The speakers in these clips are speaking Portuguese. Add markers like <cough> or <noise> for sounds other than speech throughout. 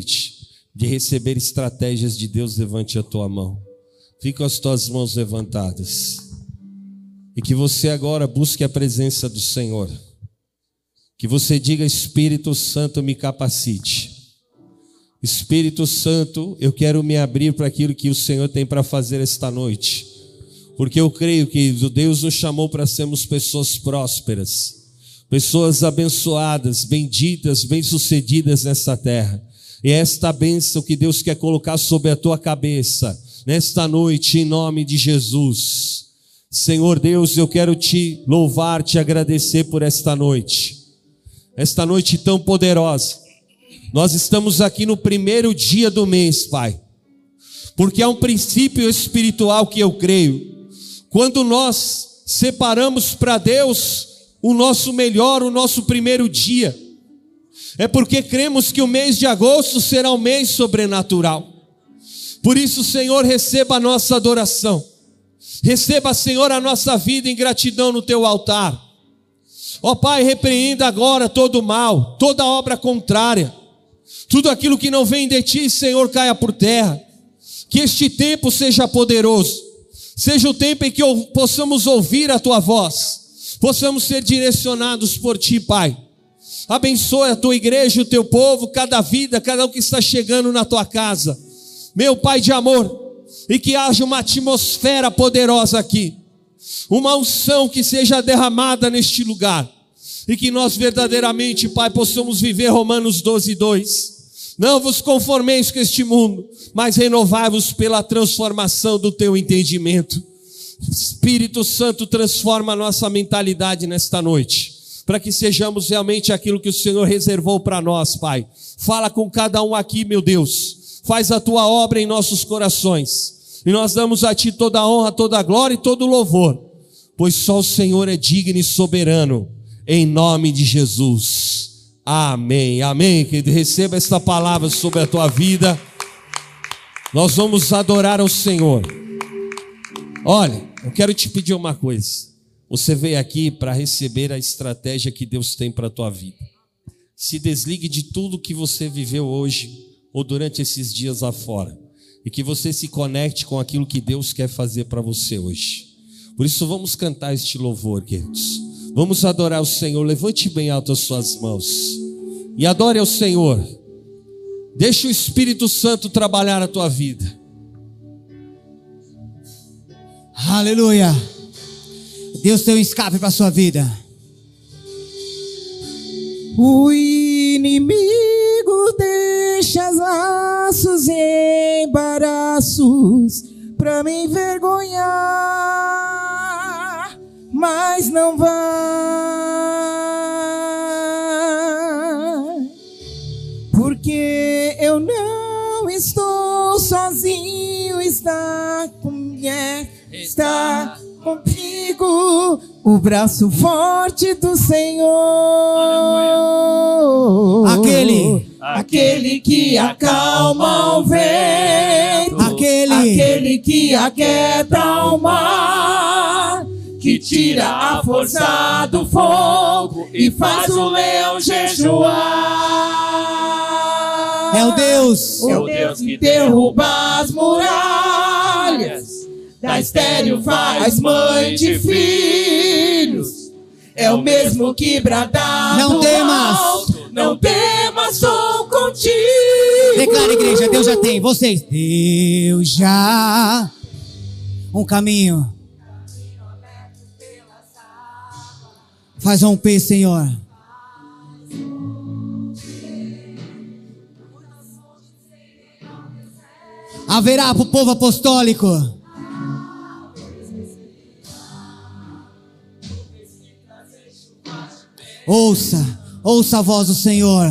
noite de receber estratégias de Deus, levante a tua mão. Fique com as tuas mãos levantadas. E que você agora busque a presença do Senhor. Que você diga: Espírito Santo, me capacite. Espírito Santo, eu quero me abrir para aquilo que o Senhor tem para fazer esta noite. Porque eu creio que Deus nos chamou para sermos pessoas prósperas, pessoas abençoadas, benditas, bem-sucedidas nesta terra. E é esta bênção que Deus quer colocar sobre a tua cabeça, nesta noite, em nome de Jesus. Senhor Deus, eu quero te louvar, te agradecer por esta noite, esta noite tão poderosa. Nós estamos aqui no primeiro dia do mês, Pai, porque há um princípio espiritual que eu creio. Quando nós separamos para Deus o nosso melhor, o nosso primeiro dia, é porque cremos que o mês de agosto será um mês sobrenatural. Por isso, Senhor, receba a nossa adoração. Receba, Senhor, a nossa vida em gratidão no teu altar. Ó Pai, repreenda agora todo o mal, toda obra contrária, tudo aquilo que não vem de ti, Senhor, caia por terra. Que este tempo seja poderoso, seja o tempo em que possamos ouvir a tua voz, possamos ser direcionados por ti, Pai Abençoe a tua igreja, o teu povo, cada vida, cada um que está chegando na tua casa. Meu Pai de amor, e que haja uma atmosfera poderosa aqui, uma unção que seja derramada neste lugar, e que nós verdadeiramente, Pai, possamos viver Romanos 12, 2. Não vos conformeis com este mundo, mas renovai-vos pela transformação do teu entendimento. Espírito Santo transforma a nossa mentalidade nesta noite para que sejamos realmente aquilo que o Senhor reservou para nós, Pai. Fala com cada um aqui, meu Deus. Faz a tua obra em nossos corações. E nós damos a ti toda a honra, toda a glória e todo o louvor, pois só o Senhor é digno e soberano, em nome de Jesus. Amém. Amém. Que receba esta palavra sobre a tua vida. Nós vamos adorar ao Senhor. Olha, eu quero te pedir uma coisa. Você veio aqui para receber a estratégia que Deus tem para a tua vida. Se desligue de tudo que você viveu hoje ou durante esses dias lá fora e que você se conecte com aquilo que Deus quer fazer para você hoje. Por isso vamos cantar este louvor, queridos. Vamos adorar o Senhor. Levante bem alto as suas mãos e adore ao Senhor. Deixa o Espírito Santo trabalhar a tua vida. Aleluia. Deus tem um escape para sua vida. O inimigo deixa laços e embaraços para me envergonhar, mas não vai, porque eu não estou sozinho, está comigo, está comigo o braço forte do Senhor. Aquele, aquele que acalma o vento, aquele, aquele que aquieta o mar, que tira a força do fogo e faz o leão jejuar. É o Deus, é o Deus que derruba as muralhas da estéreo faz mãe de filhos. É o mesmo que bradar Não temas. Alto, não temas, sou contigo. Declara, igreja, Deus já tem. Vocês. Deus já. Um caminho. Faz romper, Senhor. Haverá para o povo apostólico Ouça, ouça a voz do Senhor.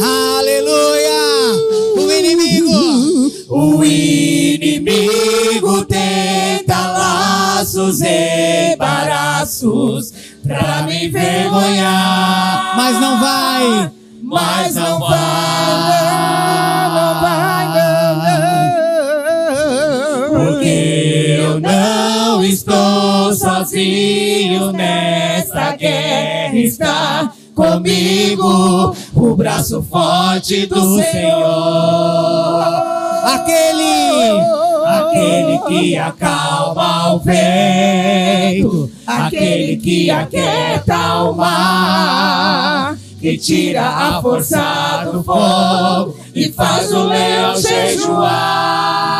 Aleluia! O inimigo, o inimigo tenta laços e embaraços pra me envergonhar, mas não vai, mas não vai. Estou sozinho sozinho nesta guerra está comigo o braço forte do Senhor. Aquele, aquele que acalma o vento, aquele que aquieta o mar, que tira a força do fogo e faz o leão jejuar.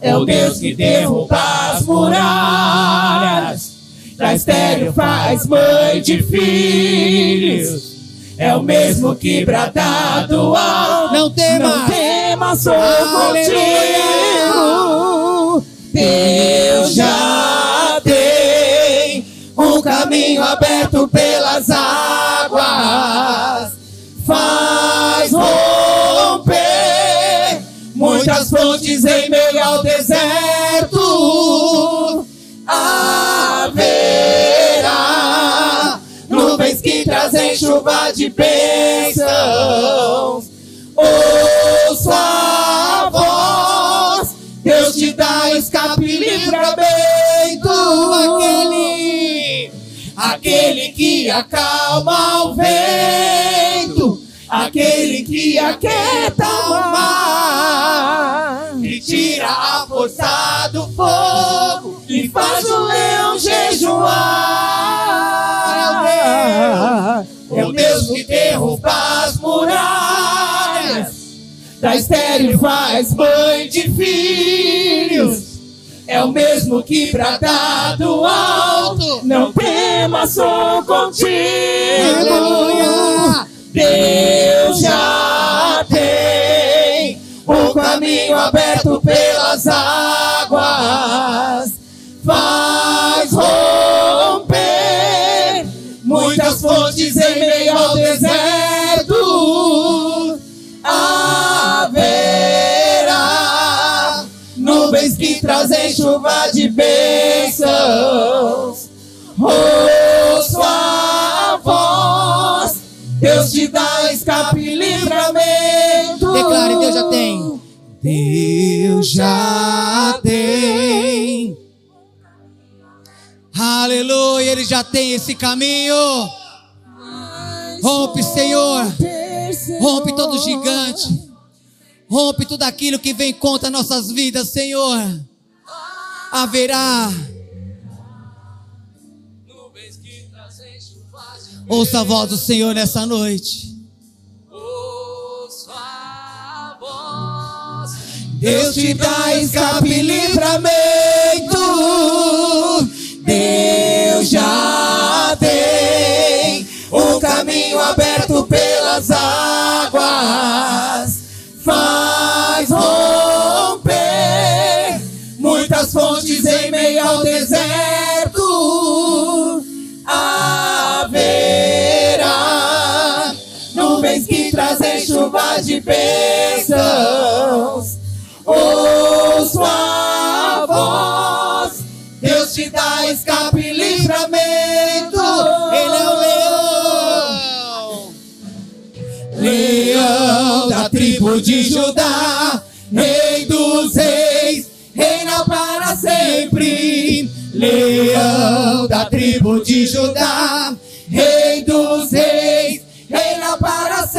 É o Deus, que derruba as muralhas, da estéreo faz mãe de filhos. É o mesmo que brada do alto. Não tema, não tema, sou contigo. Deus já tem um caminho aberto pelas águas. Faz muitas fontes em meio ao deserto. Haverá nuvens que trazem chuva de bênçãos. Ouça a voz, Deus te dá escape e livramento. Aquele, aquele que acalma aquele que aquieta o mar, que tira a força do fogo e faz o leão jejuar. É o Deus que derruba as muralhas, da estéreo faz mãe de filhos. É o mesmo que brada do alto, não tema, sou contigo. Aleluia. Deus já tem o caminho aberto pelas águas, faz romper muitas fontes em meio ao deserto. Haverá nuvens que trazem chuva de bênçãos. Voz, Deus te dá escape e livramento. declare, Deus já tem. Deus já tem. Aleluia, Ele já tem esse caminho. Rompe, Senhor. Rompe todo gigante. Rompe tudo aquilo que vem contra nossas vidas, Senhor. Haverá. Ouça a voz do Senhor nessa noite. Deus te dá escape e livramento. Deus já tem o caminho aberto pelas águas. Faz romper muitas fontes em meio ao deserto. Trazem chuva de bênçãos. Ouço a voz, Deus te dá escape e livramento. Ele é o leão, leão da tribo de Judá, rei dos reis, reina para sempre. Leão da tribo de Judá, rei dos reis,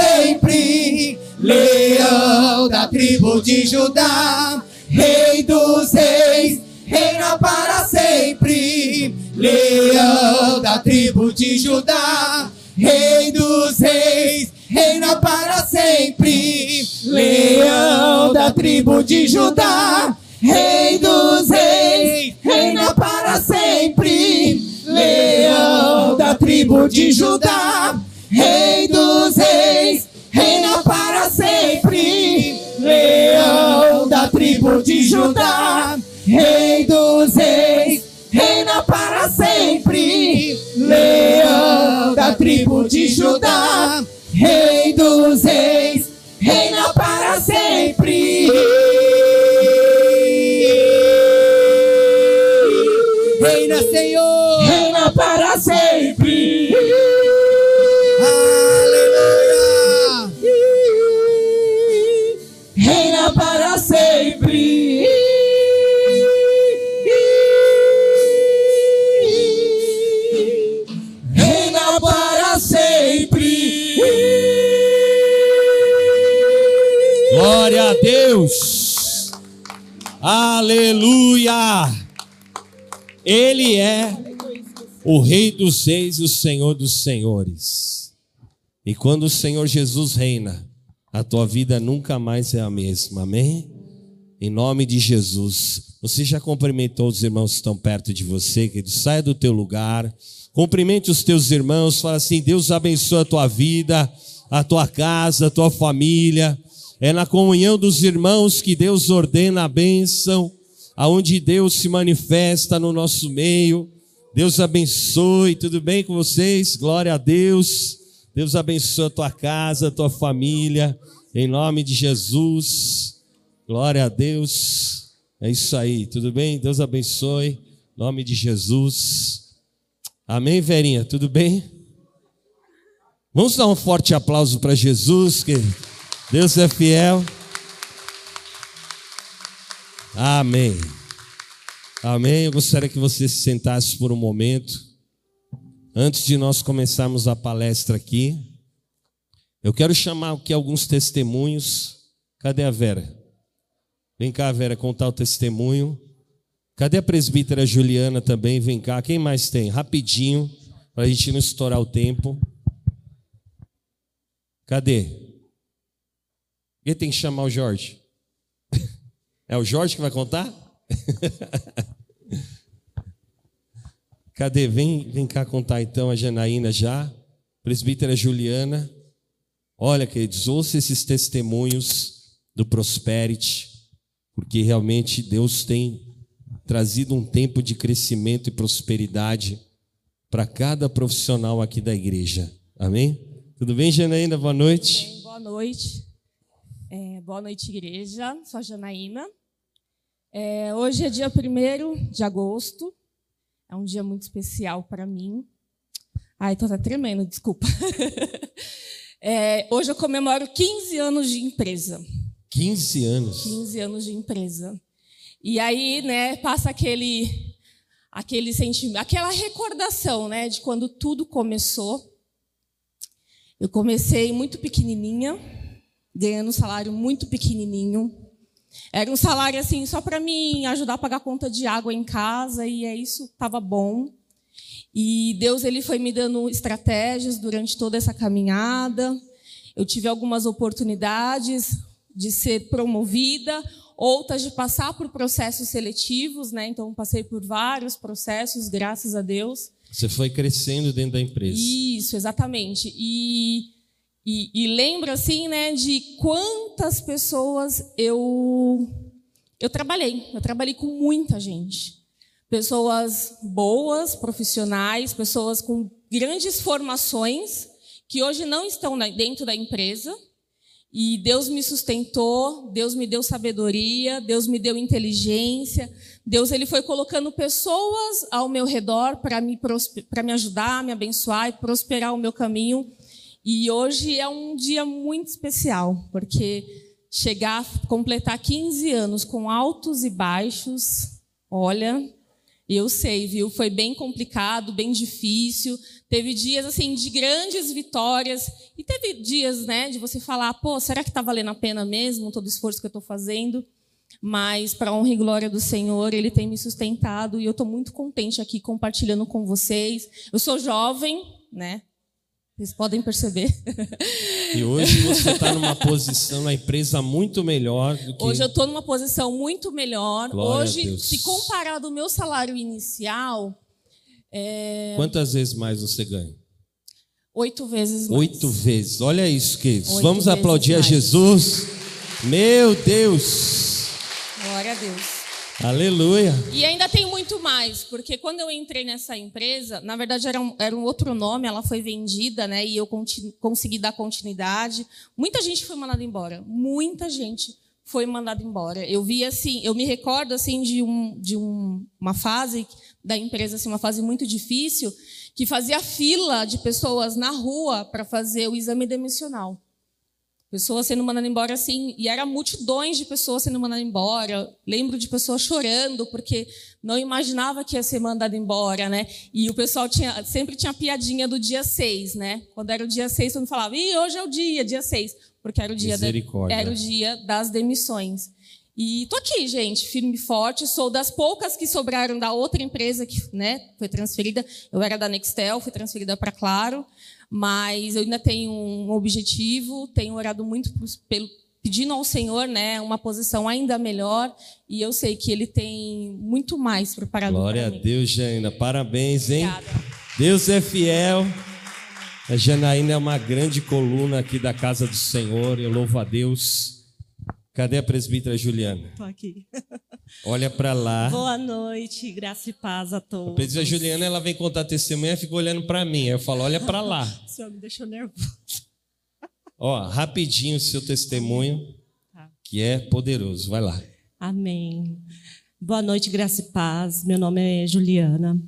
sempre. Leão da tribo de Judá, rei dos reis, reina para sempre. Leão da tribo de Judá, rei dos reis, reina para sempre. Leão da tribo de Judá, rei dos reis, reina para sempre. Leão da tribo de Judá, rei dos reis, reina para sempre. Leão da tribo de Judá, rei dos reis, reina para sempre. Leão da tribo de Judá, rei dos reis, reina para sempre. Aleluia. Ele é o Rei dos Reis e o Senhor dos Senhores. E quando o Senhor Jesus reina, a tua vida nunca mais é a mesma. Amém? Em nome de Jesus. Você já cumprimentou os irmãos que estão perto de você, querido? Saia do teu lugar. Cumprimente os teus irmãos. Fala assim: Deus abençoe a tua vida, a tua casa, a tua família. É na comunhão dos irmãos que Deus ordena a bênção, aonde Deus se manifesta no nosso meio. Deus abençoe, tudo bem com vocês? Glória a Deus. Deus abençoe a tua casa, a tua família, em nome de Jesus. Glória a Deus. É isso aí, tudo bem? Deus abençoe, em nome de Jesus. Amém, Verinha? Tudo bem? Vamos dar um forte aplauso para Jesus, que Deus é fiel. Amém. Amém. Eu gostaria que você se sentasse por um momento. Antes de nós começarmos a palestra aqui, eu quero chamar aqui alguns testemunhos. Cadê a Vera? Vem cá, Vera, contar o testemunho. Cadê a presbítera Juliana também? Vem cá. Quem mais tem? Rapidinho, para a gente não estourar o tempo. Cadê? Quem tem que chamar o Jorge? É o Jorge que vai contar? <laughs> Cadê? Vem, vem cá contar então a Janaína já. Presbítera Juliana. Olha, queridos, ouça esses testemunhos do Prosperity, porque realmente Deus tem trazido um tempo de crescimento e prosperidade para cada profissional aqui da igreja. Amém? Tudo bem, Janaína? Boa noite. Bem, boa noite. É, boa noite, igreja. Sou a Janaína. É, hoje é dia 1 de agosto. É um dia muito especial para mim. Ai, tô até tremendo, desculpa. <laughs> É, hoje eu comemoro 15 anos de empresa. 15 anos? 15 anos de empresa. E aí, né, passa aquele, aquele sentimento, aquela recordação, né, de quando tudo começou. Eu comecei muito pequenininha, ganhando um salário muito pequenininho. Era um salário assim só para me ajudar a pagar a conta de água em casa e é isso, estava bom. E Deus ele foi me dando estratégias durante toda essa caminhada. Eu tive algumas oportunidades de ser promovida, outras de passar por processos seletivos, né? Então passei por vários processos, graças a Deus. Você foi crescendo dentro da empresa. Isso, exatamente. E e, e lembro assim, né, de quantas pessoas eu eu trabalhei. Eu trabalhei com muita gente. Pessoas boas, profissionais, pessoas com grandes formações que hoje não estão dentro da empresa. E Deus me sustentou, Deus me deu sabedoria, Deus me deu inteligência. Deus ele foi colocando pessoas ao meu redor para me para me ajudar, me abençoar e prosperar o meu caminho e hoje é um dia muito especial, porque chegar, completar 15 anos com altos e baixos, olha, eu sei, viu? Foi bem complicado, bem difícil. Teve dias assim de grandes vitórias e teve dias, né, de você falar, pô, será que está valendo a pena mesmo todo o esforço que eu estou fazendo? Mas para honra e glória do Senhor, Ele tem me sustentado e eu estou muito contente aqui compartilhando com vocês. Eu sou jovem, né? Vocês podem perceber. <laughs> E hoje você está numa posição na empresa muito melhor do que. Hoje eu estou numa posição muito melhor. Glória hoje, se comparado ao meu salário inicial. É... Quantas vezes mais você ganha? Oito vezes mais. Oito vezes. Olha isso, queridos. Oito Vamos aplaudir mais. a Jesus. Meu Deus. Glória a Deus. Aleluia. E ainda tem muito mais, porque quando eu entrei nessa empresa, na verdade era um, era um outro nome, ela foi vendida, né? E eu consegui dar continuidade. Muita gente foi mandada embora. Muita gente foi mandada embora. Eu vi assim, eu me recordo assim de, um, de um, uma fase da empresa, assim, uma fase muito difícil, que fazia fila de pessoas na rua para fazer o exame demissional. Pessoas sendo mandadas embora assim, e era multidões de pessoas sendo mandadas embora. Lembro de pessoas chorando porque não imaginava que ia ser mandada embora, né? E o pessoal tinha, sempre tinha piadinha do dia 6, né? Quando era o dia 6, todo mundo falava, e hoje é o dia, dia 6. porque era o dia, da, era o dia das demissões. E tô aqui, gente, firme e forte. Sou das poucas que sobraram da outra empresa que né, foi transferida. Eu era da Nextel, fui transferida para Claro, mas eu ainda tenho um objetivo, tenho orado muito pelo, pedindo ao Senhor né, uma posição ainda melhor, e eu sei que Ele tem muito mais preparado Glória a Deus, Janaína. Parabéns, hein? Obrigada. Deus é fiel. A Janaína é uma grande coluna aqui da casa do Senhor. Eu louvo a Deus. Cadê a presbítera Juliana? Estou aqui. <laughs> Olha para lá. Boa noite, graça e paz a todos. A presbítera Juliana, ela vem contar testemunha e fica olhando para mim. Aí eu falo, olha para lá. <laughs> o senhor me deixou nervoso. <laughs> Ó, rapidinho o seu testemunho, tá. que é poderoso. Vai lá. Amém. Boa noite, graça e paz. Meu nome é Juliana.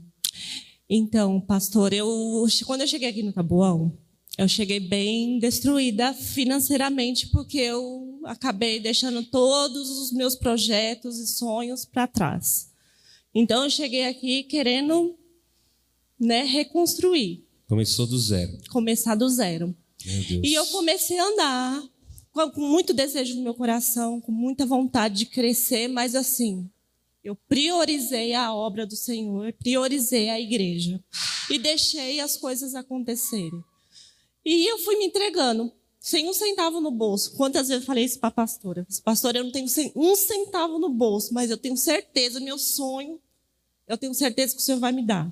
Então, pastor, eu quando eu cheguei aqui no Tabuão, eu cheguei bem destruída financeiramente porque eu acabei deixando todos os meus projetos e sonhos para trás. Então eu cheguei aqui querendo, né, reconstruir. Começou do zero. Começar do zero. E eu comecei a andar com muito desejo no meu coração, com muita vontade de crescer, mas assim, eu priorizei a obra do Senhor, priorizei a igreja e deixei as coisas acontecerem. E eu fui me entregando, sem um centavo no bolso. Quantas vezes eu falei isso para a pastora? Pastora, eu não tenho um centavo no bolso, mas eu tenho certeza, meu sonho, eu tenho certeza que o Senhor vai me dar.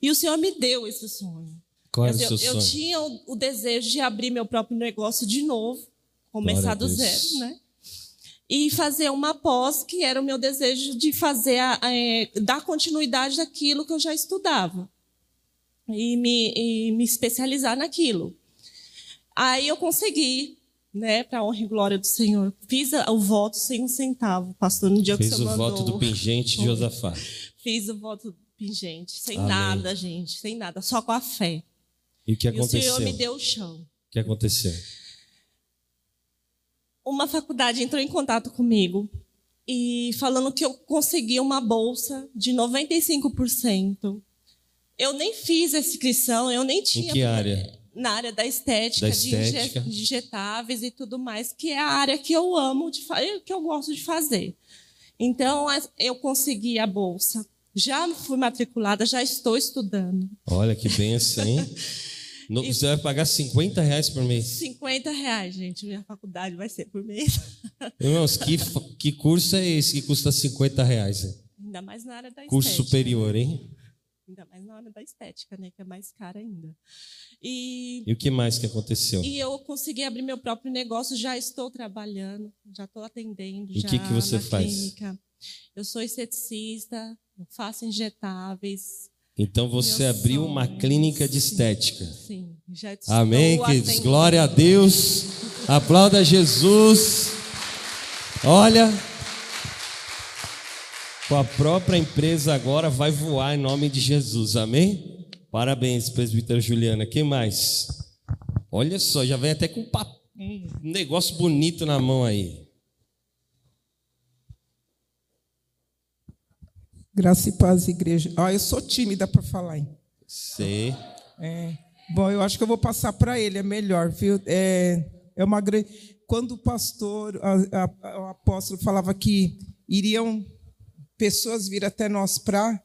E o Senhor me deu esse sonho. Qual é o seu eu, eu tinha o, o, desejo de abrir meu próprio negócio de novo, começar do zero, né? E fazer uma pós, que era o meu desejo de fazer, a, a, é, dar continuidade daquilo que eu já estudava e me, e me especializar naquilo. Aí eu consegui, né, para honra e glória do Senhor. Fiz o voto sem um centavo, pastor, no dia Fez que você mandou. Fiz o voto do pingente de Josafá. <laughs> Fiz o voto do pingente, sem Amém. nada, gente, sem nada, só com a fé. E o que aconteceu? E o Senhor me deu o chão. O que aconteceu? Uma faculdade entrou em contato comigo e falando que eu consegui uma bolsa de 95% eu nem fiz essa inscrição, eu nem tinha. Em que área? Na área da estética, da estética. de injetáveis e tudo mais, que é a área que eu amo, de que eu gosto de fazer. Então, eu consegui a bolsa. Já fui matriculada, já estou estudando. Olha que benção, hein? <laughs> No, você vai pagar 50 reais por mês? 50 reais, gente. Minha faculdade vai ser por mês. <laughs> Irmãos, que, que curso é esse que custa 50 reais? Ainda mais na área da curso estética. Curso superior, hein? Ainda mais na hora da estética, né? Que é mais cara ainda. E, e o que mais que aconteceu? E eu consegui abrir meu próprio negócio, já estou trabalhando, já estou atendendo. E o que, que você faz? Clínica. Eu sou esteticista, faço injetáveis. Então você abriu uma clínica de estética. Sim, já estou Amém, queridos. Glória a Deus. Aplauda Jesus. Olha, a própria empresa agora vai voar em nome de Jesus, amém? Parabéns, presbítero Juliana. Quem mais? Olha só, já vem até com um negócio bonito na mão aí. Graça e paz, igreja. Ah, eu sou tímida para falar. Hein? Sei. É. Bom, eu acho que eu vou passar para ele, é melhor, viu? É, é uma grande. Quando o pastor, a, a, o apóstolo falava que iriam pessoas vir até nós para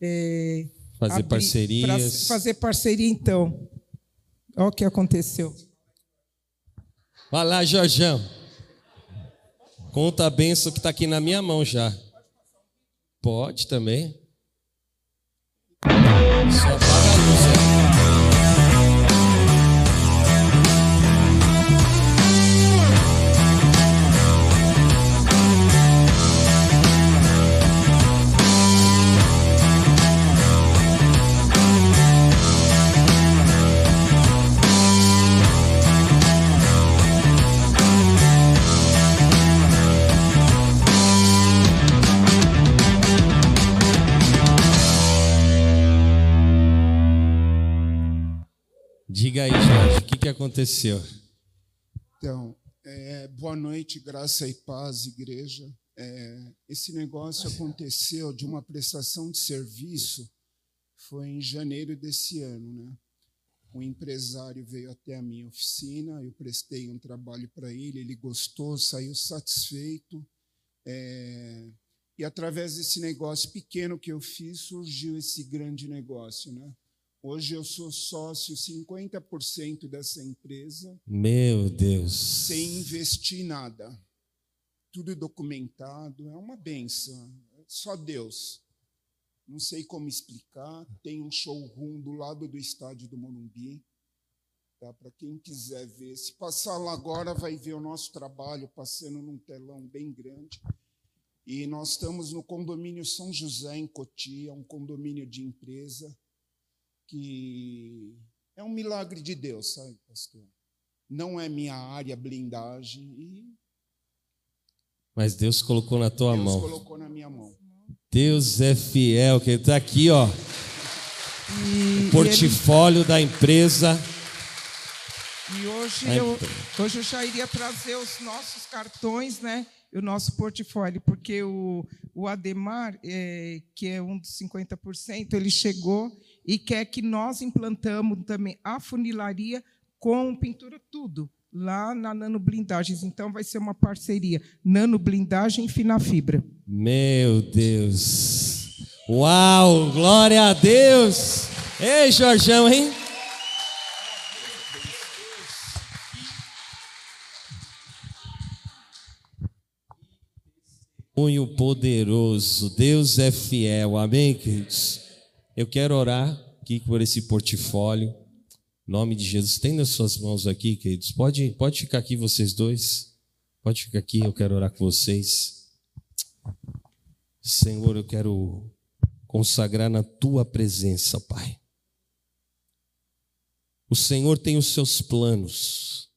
é, fazer abrir, parcerias. fazer parceria, então. Olha o que aconteceu. Vai lá, Jorjão. Conta a benção que está aqui na minha mão já. Pode também. Só aconteceu? Então, é, boa noite, graça e paz, igreja. É, esse negócio aconteceu de uma prestação de serviço, foi em janeiro desse ano, né? um empresário veio até a minha oficina, eu prestei um trabalho para ele, ele gostou, saiu satisfeito. É, e através desse negócio pequeno que eu fiz, surgiu esse grande negócio. Né? Hoje eu sou sócio 50% dessa empresa. Meu Deus. Sem investir nada. Tudo documentado, é uma benção. Só Deus. Não sei como explicar. Tem um showroom do lado do estádio do Morumbi. Tá? Para quem quiser ver. Se passar lá agora, vai ver o nosso trabalho passando num telão bem grande. E nós estamos no condomínio São José, em Cotia, um condomínio de empresa, que é um milagre de Deus, sabe, pastor? Não é minha área blindagem. E... Mas Deus colocou na tua Deus mão. Deus colocou na minha mão. Deus é fiel, que está aqui, ó. E, o portfólio ele... da empresa. E hoje, eu, hoje eu já iria trazer os nossos cartões, né? o nosso portfólio, porque o, o Ademar, é, que é um dos 50%, ele chegou e quer que nós implantamos também a funilaria com pintura tudo, lá na Nano Blindagens. Então, vai ser uma parceria Nano Blindagem e Fina Fibra. Meu Deus! Uau! Glória a Deus! Ei, Jorjão, hein? testemunho poderoso. Deus é fiel. Amém, queridos? Eu quero orar aqui por esse portfólio. Em nome de Jesus. Tem nas suas mãos aqui, queridos. Pode, pode ficar aqui vocês dois. Pode ficar aqui, eu quero orar com vocês. Senhor, eu quero consagrar na tua presença, Pai. O Senhor tem os seus planos.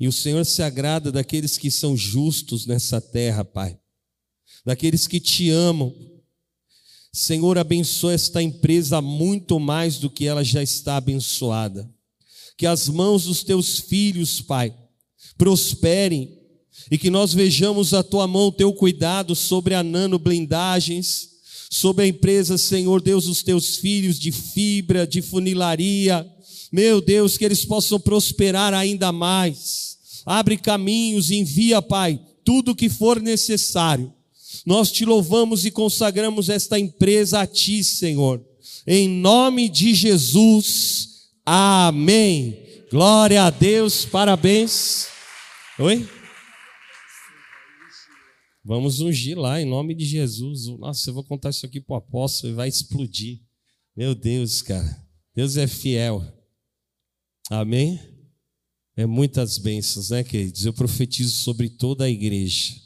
E o Senhor se agrada daqueles que são justos nessa terra, Pai daqueles que te amam. Senhor, abençoa esta empresa muito mais do que ela já está abençoada. Que as mãos dos teus filhos, Pai, prosperem e que nós vejamos a tua mão, o teu cuidado sobre a Nano Blindagens, sobre a empresa, Senhor Deus, os teus filhos de fibra, de funilaria. Meu Deus, que eles possam prosperar ainda mais. Abre caminhos, envia, Pai, tudo o que for necessário nós te louvamos e consagramos esta empresa a ti, Senhor. Em nome de Jesus. Amém. Glória a Deus. Parabéns. Oi? Vamos ungir lá em nome de Jesus. Nossa, eu vou contar isso aqui para o apóstolo e vai explodir. Meu Deus, cara. Deus é fiel. Amém? É muitas bênçãos, né, queridos? Eu profetizo sobre toda a igreja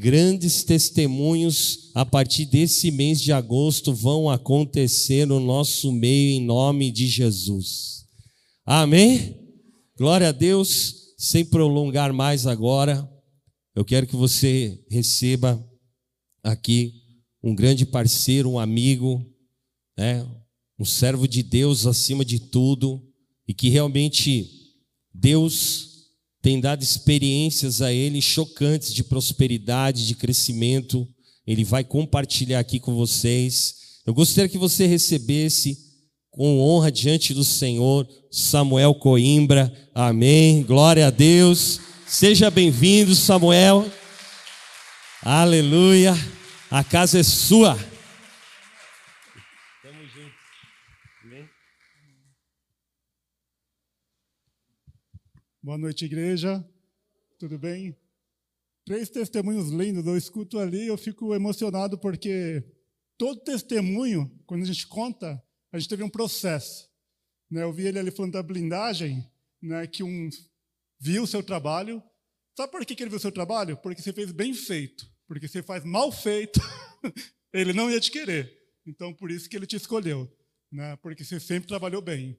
Grandes testemunhos a partir desse mês de agosto vão acontecer no nosso meio em nome de Jesus. Amém? Glória a Deus. Sem prolongar mais agora, eu quero que você receba aqui um grande parceiro, um amigo, né? um servo de Deus acima de tudo, e que realmente Deus tem dado experiências a ele chocantes de prosperidade, de crescimento. Ele vai compartilhar aqui com vocês. Eu gostaria que você recebesse com honra diante do Senhor Samuel Coimbra. Amém. Glória a Deus. Seja bem-vindo, Samuel. Aleluia. A casa é sua. Boa noite, igreja. Tudo bem? Três testemunhos lindos. Eu escuto ali, eu fico emocionado porque todo testemunho, quando a gente conta, a gente teve um processo. Né? Eu vi ele ali falando da blindagem, né? que um viu o seu trabalho. Sabe por que ele viu o seu trabalho? Porque você fez bem feito. Porque você faz mal feito, <laughs> ele não ia te querer. Então, por isso que ele te escolheu. Né? Porque você sempre trabalhou bem.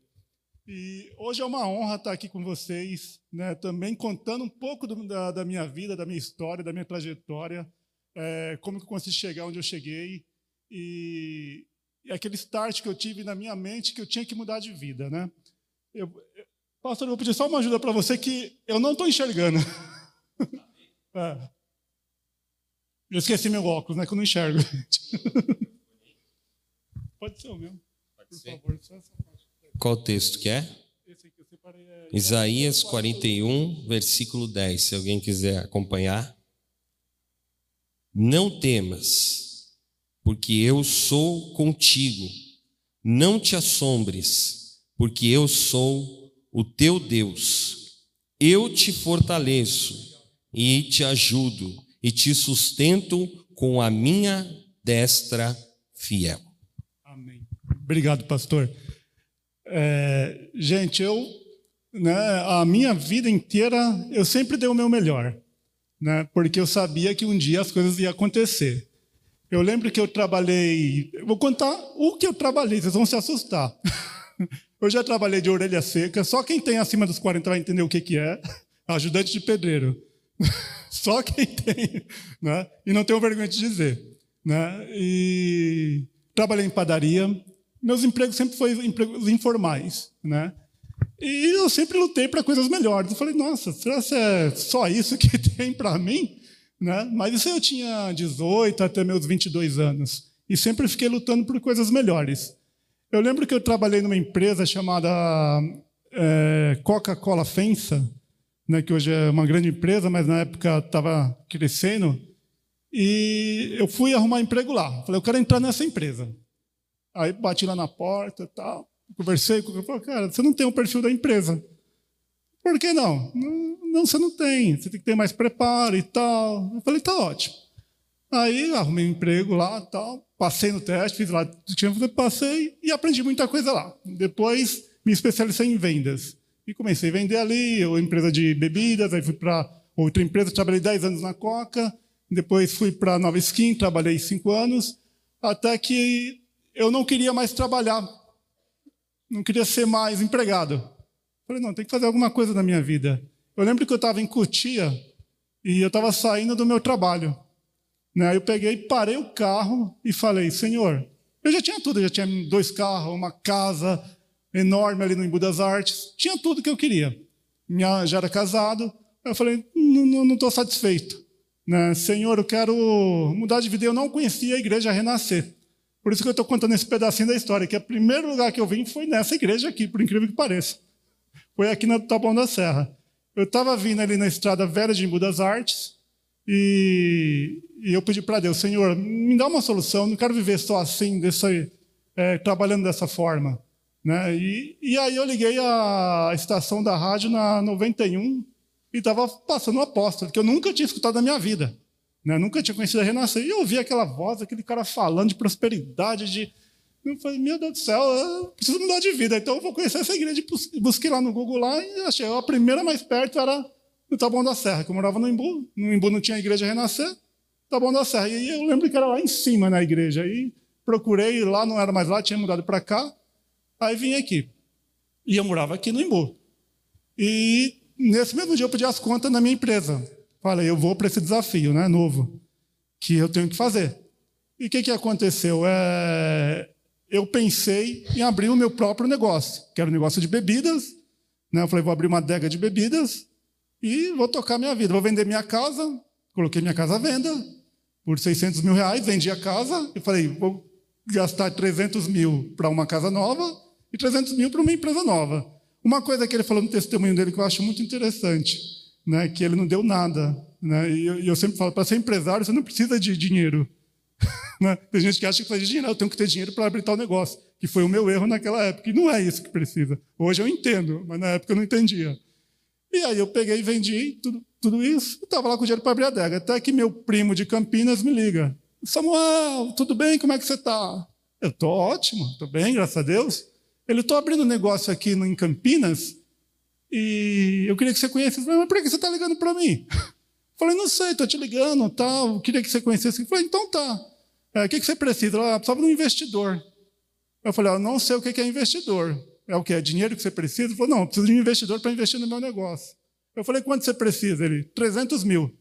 E hoje é uma honra estar aqui com vocês, né, também contando um pouco do, da, da, minha vida, da minha história, da minha trajetória, é, como que eu consegui chegar onde eu cheguei e, e, aquele start que eu tive na minha mente que eu tinha que mudar de vida, né? Eu, eu, pastor, eu vou pedir só uma ajuda para você que eu não estou enxergando. <laughs> é. Eu esqueci meu óculos, né? Que eu não enxergo. <laughs> Pode ser o mesmo. Por favor, só essa. Qual texto que é? Isaías 41, versículo 10. Se alguém quiser acompanhar. Não temas, porque eu sou contigo. Não te assombres, porque eu sou o teu Deus. Eu te fortaleço e te ajudo e te sustento com a minha destra fiel. Amém. Obrigado, pastor. É, gente, eu, né, a minha vida inteira, eu sempre dei o meu melhor, né, porque eu sabia que um dia as coisas iam acontecer. Eu lembro que eu trabalhei, vou contar o que eu trabalhei, vocês vão se assustar. <laughs> Eu já trabalhei de orelha seca, só quem tem acima dos 40 vai entender o que, que é. <laughs> Ajudante de pedreiro. <laughs> Só quem tem, né? E não tenho vergonha de dizer, né? E trabalhei em padaria. Meus empregos sempre foram empregos informais, né? E eu sempre lutei para coisas melhores. Eu falei, nossa, será que é só isso que <laughs> tem para mim? Né? Mas isso eu tinha 18 até meus 22 anos. E sempre fiquei lutando por coisas melhores. Eu lembro que eu trabalhei numa empresa chamada é, Coca-Cola Fensa, né, que hoje é uma grande empresa, mas na época estava crescendo. E eu fui arrumar emprego lá. Falei, eu quero entrar nessa empresa. Aí bati lá na porta tal. Conversei com ele. Falei, cara, você não tem o perfil da empresa. Por que não? não? Não, você não tem. Você tem que ter mais preparo e tal. Eu falei, tá ótimo. Aí arrumei um emprego lá tal. Passei no teste, fiz lá tinha que fazer, passei e aprendi muita coisa lá. Depois me especializei em vendas. E comecei a vender ali, ou empresa de bebidas, aí fui para outra empresa, trabalhei 10 anos na Coca, depois fui para Nova Skin, trabalhei 5 anos, até que eu não queria mais trabalhar, não queria ser mais empregado. Falei, não, tem que fazer alguma coisa na minha vida. Eu lembro que eu estava em Cotia e eu estava saindo do meu trabalho. Né? Eu peguei, parei o carro e falei, Senhor, eu já tinha tudo, eu já tinha dois carros, uma casa, enorme ali no Embu das Artes. Tinha tudo que eu queria. Minha, já era casado. Eu falei, não estou satisfeito. Né? Senhor, eu quero mudar de vida. Eu não conhecia a igreja Renascer. Por isso que eu estou contando esse pedacinho da história, que o primeiro lugar que eu vim foi nessa igreja aqui, por incrível que pareça. Foi aqui na Tapão da Serra. Eu estava vindo ali na estrada velha de Embu das Artes e, e eu pedi para Deus, Senhor, me dá uma solução, não quero viver só assim, é, trabalhando dessa forma. Né? E, e aí eu liguei a estação da rádio na 91 e estava passando um apóstolo, que eu nunca tinha escutado na minha vida. Né? Nunca tinha conhecido a Renascer. E eu ouvi aquela voz, aquele cara falando de prosperidade, de. Eu falei, meu Deus do céu, eu preciso mudar de vida. Então eu vou conhecer essa igreja. Busquei lá no Google lá e achei. A primeira mais perto era no Taboão da Serra, que eu morava no Embu. No Embu não tinha igreja Renascer, Taboão da Serra. E eu lembro que era lá em cima na igreja. Aí procurei, lá não era mais lá, tinha mudado para cá. Aí vim aqui. E eu morava aqui no Imbu. E nesse mesmo dia eu pedi as contas na minha empresa. Falei, eu vou para esse desafio, né, novo, que eu tenho que fazer. E o que, que aconteceu? É, eu pensei em abrir o meu próprio negócio, que era um negócio de bebidas. Né? Eu falei, vou abrir uma adega de bebidas e vou tocar minha vida. Vou vender minha casa, coloquei minha casa à venda por 600 mil reais, vendi a casa e falei, vou gastar 300 mil para uma casa nova e 300 mil para uma empresa nova. Uma coisa que ele falou no testemunho dele que eu acho muito interessante, né, que ele não deu nada. Né, e eu, eu sempre falo, para ser empresário, você não precisa de dinheiro. <laughs> né? Tem gente que acha que precisa de dinheiro, eu tenho que ter dinheiro para abrir tal negócio, que foi o meu erro naquela época. E não é isso que precisa. Hoje eu entendo, mas na época eu não entendia. E aí eu peguei e vendi tudo, tudo isso, estava lá com dinheiro para abrir a adega. Até que meu primo de Campinas me liga. Samuel, tudo bem? Como é que você está? Eu estou ótimo, estou bem, graças a Deus. Ele, estou abrindo um negócio aqui em Campinas e eu queria que você conhecesse. Mas por que você está ligando para mim? <laughs> Falei, não sei, estou te ligando, tal. Queria que você conhecesse. Falei, então tá. É, o que, que você precisa? Ah, precisava de um investidor. Eu falei, ah, não sei o que é investidor. É o que? É dinheiro que você precisa? Ele falou, não, preciso de um investidor para investir no meu negócio. Eu falei, quanto você precisa? Ele, 300 mil.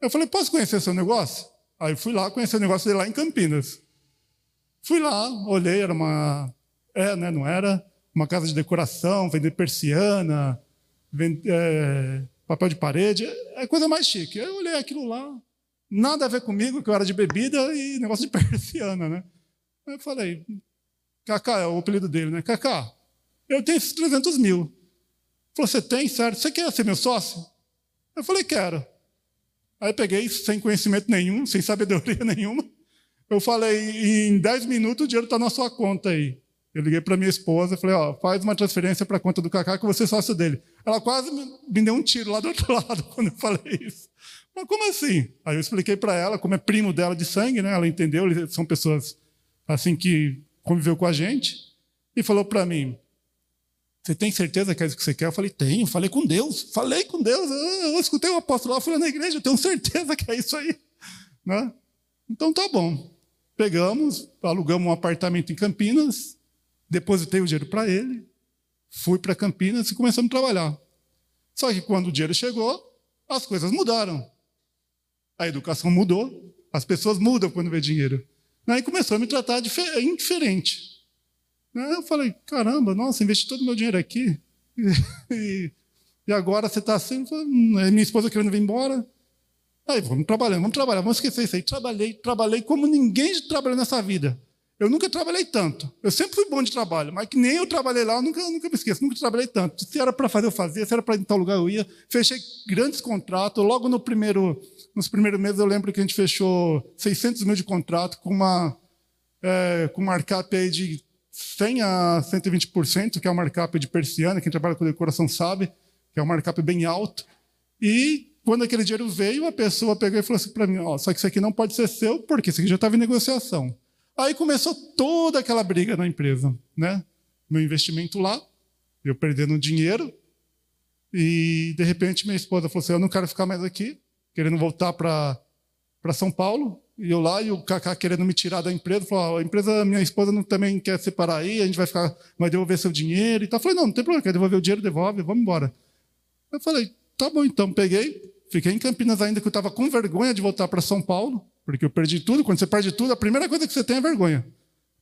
Eu falei, posso conhecer seu negócio? Aí fui lá conhecer o negócio dele lá em Campinas. Fui lá, olhei, era uma é, né, não era uma casa de decoração, vender persiana, vender, é, papel de parede, é coisa mais chique. Eu olhei aquilo lá, nada a ver comigo, que eu era de bebida e negócio de <laughs> persiana, né? Eu falei, Cacá é o apelido dele, né? Cacá, eu tenho esses 300 mil. Você tem, certo? Você quer ser meu sócio? Eu falei, quero. Aí peguei, sem conhecimento nenhum, sem sabedoria <laughs> nenhuma. Eu falei, em 10 minutos o dinheiro está na sua conta aí. Eu liguei para minha esposa e falei, ó, faz uma transferência para a conta do Cacá que você é sócio dele. Ela quase me deu um tiro lá do outro <laughs> lado quando eu falei isso. Mas como assim? Aí eu expliquei para ela, como é primo dela de sangue, né? Ela entendeu, eles são pessoas assim que conviveu com a gente, e falou para mim: Você tem certeza que é isso que você quer? Eu falei: Tenho, falei com Deus, falei com Deus. Eu, eu escutei o apóstolo falei na igreja, eu tenho certeza que é isso aí. Né? Então tá bom. Pegamos, alugamos um apartamento em Campinas, depositei o dinheiro para ele, fui para Campinas e começamos a trabalhar. Só que quando o dinheiro chegou, as coisas mudaram. A educação mudou, as pessoas mudam quando vê dinheiro. Aí começou a me tratar indiferente. Eu falei, caramba, nossa, investi todo o meu dinheiro aqui. <laughs> E, e agora você está assim, minha esposa querendo vir embora. Aí, vamos trabalhar, vamos trabalhar, vamos esquecer isso aí. Trabalhei, trabalhei como ninguém trabalhou nessa vida. Eu nunca trabalhei tanto. Eu sempre fui bom de trabalho, mas que nem eu trabalhei lá, eu nunca, nunca me esqueço, nunca trabalhei tanto. Se era para fazer, eu fazia, se era para ir em tal lugar, eu ia. Fechei grandes contratos. Logo no primeiro, nos primeiros meses, eu lembro que a gente fechou 600 mil de contrato com uma, é, com um markup aí de 100 a 120%, que é o markup de persiana, quem trabalha com decoração sabe, que é um markup bem alto. E quando aquele dinheiro veio, a pessoa pegou e falou assim para mim: ó, só que isso aqui não pode ser seu, porque isso aqui já estava em negociação. Aí começou toda aquela briga na empresa, né? Meu investimento lá, eu perdendo dinheiro, e de repente minha esposa falou assim: Eu não quero ficar mais aqui, querendo voltar para São Paulo. E eu lá, e o Kaká querendo me tirar da empresa, falou: A empresa, minha esposa não, também quer separar aí, a gente vai ficar, vai devolver seu dinheiro e tal. Eu falei: Não, não tem problema, quer devolver o dinheiro, devolve, vamos embora. Eu falei: Tá bom, então. Peguei, fiquei em Campinas ainda, que eu estava com vergonha de voltar para São Paulo. Porque eu perdi tudo. Quando você perde tudo, a primeira coisa que você tem é vergonha.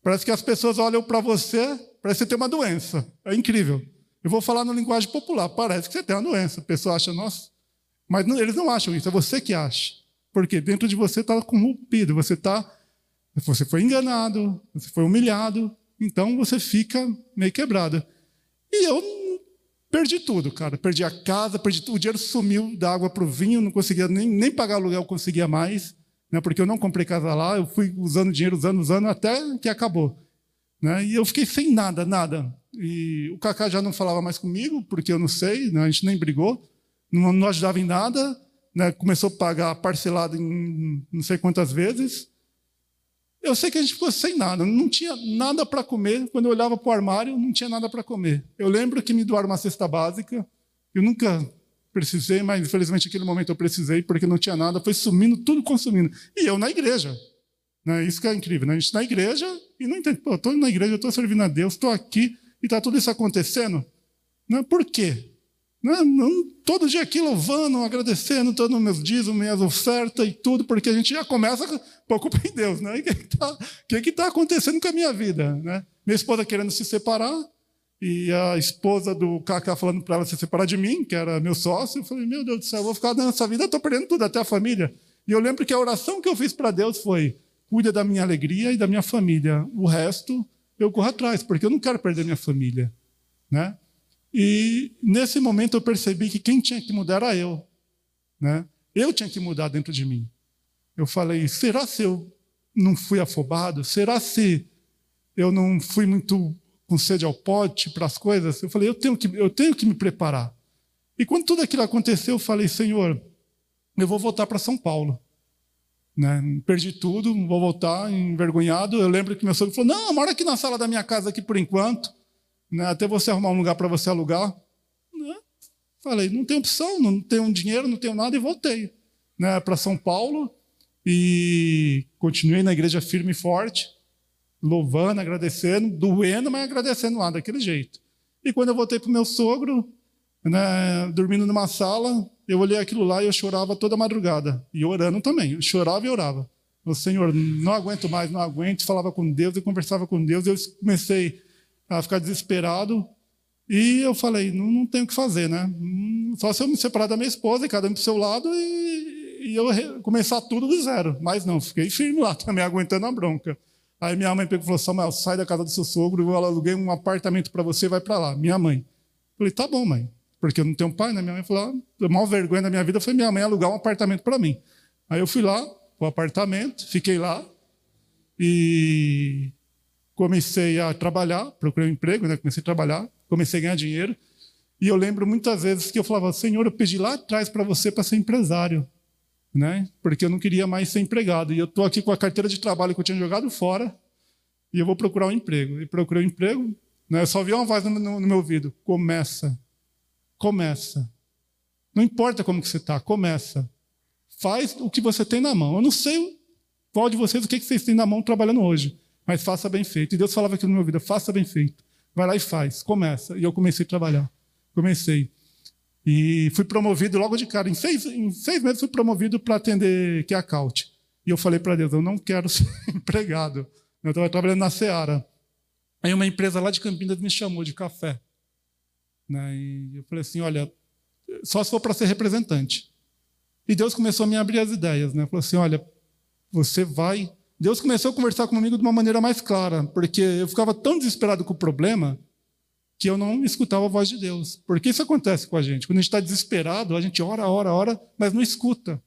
Parece que as pessoas olham para você, parece que você tem uma doença. É incrível. Eu vou falar na linguagem popular. Parece que você tem uma doença. A pessoa acha, nossa. Mas não, eles não acham isso, é você que acha. Porque dentro de você está corrompido, você está. Você foi enganado, você foi humilhado, então você fica meio quebrado. E eu perdi tudo, cara. Perdi a casa, perdi tudo. O dinheiro sumiu da água para o vinho, não conseguia nem, nem pagar aluguel, conseguia mais né, porque eu não comprei casa lá, eu fui usando dinheiro, usando, usando, até que acabou. Né, e eu fiquei sem nada, nada. E o Kaká já não falava mais comigo, porque eu não sei, né, a gente nem brigou, não, não ajudava em nada, né, começou a pagar parcelado em não sei quantas vezes. Eu sei que a gente ficou sem nada, não tinha nada para comer. Quando eu olhava para o armário, não tinha nada para comer. Eu lembro que me doaram uma cesta básica, eu nunca precisei, mas infelizmente naquele momento eu precisei porque não tinha nada, foi sumindo, tudo consumindo. E eu na igreja. Né? Isso que é incrível, né? a gente na igreja e não entende, pô, estou na igreja, estou servindo a Deus, estou aqui e está tudo isso acontecendo. Né? Por quê? Não, não, todo dia aqui louvando, agradecendo, todos meus dízimos, minhas ofertas e tudo, porque a gente já começa com a culpa em Deus. Né? <laughs> o que está tá acontecendo com a minha vida? Né? Minha esposa querendo se separar, e a esposa do Kaká falando para ela se separar de mim, que era meu sócio. Eu falei, meu Deus do céu, eu vou ficar nessa vida, estou perdendo tudo, até a família. E eu lembro que a oração que eu fiz para Deus foi: cuida da minha alegria e da minha família. O resto eu corro atrás, porque eu não quero perder minha família. Né? E nesse momento eu percebi que quem tinha que mudar era eu. Né? Eu tinha que mudar dentro de mim. Eu falei: será se eu não fui afobado? Será se eu não fui muito com sede ao pote para as coisas, eu falei, eu tenho, que, eu tenho que me preparar. E quando tudo aquilo aconteceu, eu falei, Senhor, eu vou voltar para São Paulo. Né? Perdi tudo, vou voltar envergonhado. Eu lembro que meu sogro falou: Não, mora aqui na sala da minha casa aqui por enquanto, né? até você arrumar um lugar para você alugar. Né? Falei: Não tem opção, não tenho dinheiro, não tenho nada, e voltei né, para São Paulo. E continuei na igreja firme e forte louvando, agradecendo, doendo, mas agradecendo lá daquele jeito. E quando eu voltei para o meu sogro, né, dormindo numa sala, eu olhei aquilo lá e eu chorava toda madrugada. E orando também. Eu chorava e orava. O Senhor, não aguento mais, não aguento. Falava com Deus e conversava com Deus. Eu comecei a ficar desesperado. E eu falei, não, não tenho o que fazer, né? Só se eu me separar da minha esposa e cada um para o seu lado e, e eu começar tudo do zero. Mas não, fiquei firme lá <laughs> também, aguentando a bronca. Aí minha mãe pegou e falou: Samuel, sai da casa do seu sogro, eu aluguei um apartamento para você, vai para lá. Minha mãe. Eu falei: tá bom, mãe. Porque eu não tenho pai, né? Minha mãe falou: ah, a maior vergonha da minha vida foi minha mãe alugar um apartamento para mim. Aí eu fui lá, o apartamento, fiquei lá e comecei a trabalhar, procurei um emprego, né? comecei a trabalhar, comecei a ganhar dinheiro. E eu lembro muitas vezes que eu falava: Senhor, eu pedi lá atrás para você para ser empresário né? Porque eu não queria mais ser empregado. E eu estou aqui com a carteira de trabalho que eu tinha jogado fora e eu vou procurar um emprego. E procurei um emprego, né? Eu só vi uma voz no, no, no meu ouvido: começa, começa. Não importa como que você está, começa. Faz o que você tem na mão. Eu não sei qual de vocês o que, que vocês têm na mão trabalhando hoje, mas faça bem feito. E Deus falava aqui no meu ouvido: faça bem feito. Vai lá e faz, começa. E eu comecei a trabalhar. Comecei. E fui promovido logo de cara. Em seis, em seis meses fui promovido para atender que a. E eu falei para Deus, eu não quero <laughs> ser empregado. Eu estava trabalhando na Seara. Aí uma empresa lá de Campinas me chamou de café. Né? E eu falei assim, olha, só se for para ser representante. E Deus começou a me abrir as ideias. Né? Falou assim, olha, você vai... Deus começou a conversar comigo de uma maneira mais clara, porque eu ficava tão desesperado com o problema que eu não escutava a voz de Deus. Porque isso acontece com a gente. Quando a gente está desesperado, a gente ora, ora, ora, mas não escuta.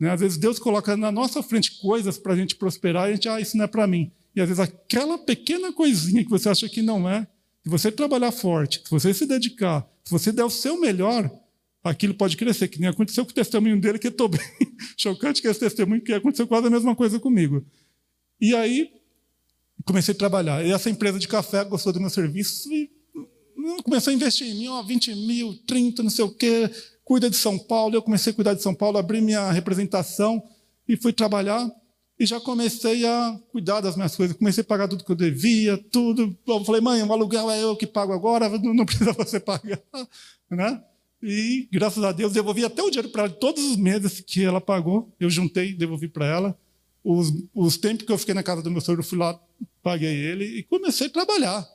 Né? Às vezes Deus coloca na nossa frente coisas para a gente prosperar e a gente, ah, isso não é para mim. E às vezes aquela pequena coisinha que você acha que não é, se você trabalhar forte, se você se dedicar, se você der o seu melhor, aquilo pode crescer. Que nem aconteceu com o testemunho dele, que estou <laughs> bem chocante que esse testemunho, que aconteceu quase a mesma coisa comigo. E aí comecei a trabalhar. E essa empresa de café gostou do meu serviço e começou a investir em mim, ó, 20 mil, 30, não sei o quê, cuida de São Paulo. Eu comecei a cuidar de São Paulo, abri minha representação e fui trabalhar. E já comecei a cuidar das minhas coisas. Comecei a pagar tudo que eu devia, tudo. Eu falei, mãe, o aluguel é eu que pago agora, <laughs> não precisa você pagar. Né? E, graças a Deus, devolvi até o dinheiro para ela, todos os meses que ela pagou. Eu juntei, devolvi para ela. Os, os tempos que eu fiquei na casa do meu sogro, eu fui lá, paguei ele e comecei a trabalhar.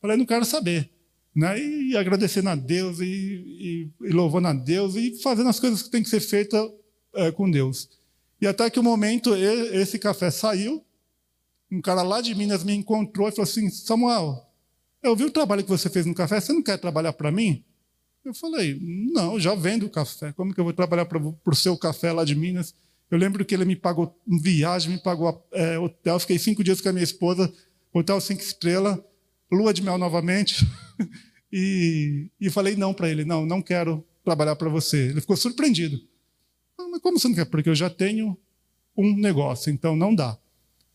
Falei, não quero saber né? e agradecendo a Deus, e, e, e, louvando a Deus, e fazendo as coisas que tem que ser feitas é, com Deus. E até que o momento, esse café saiu, um cara lá de Minas me encontrou e falou assim: Samuel, eu vi o trabalho que você fez no café, você não quer trabalhar para mim? Eu falei: não, já vendo café, como que eu vou trabalhar para o seu café lá de Minas? Eu lembro que ele me pagou viagem, me pagou é, hotel, fiquei cinco dias com a minha esposa, hotel cinco estrelas, lua de mel novamente. <laughs> e, e falei não para ele, não, não quero trabalhar para você. Ele ficou surpreendido. Mas como você não quer? Porque eu já tenho um negócio, então não dá.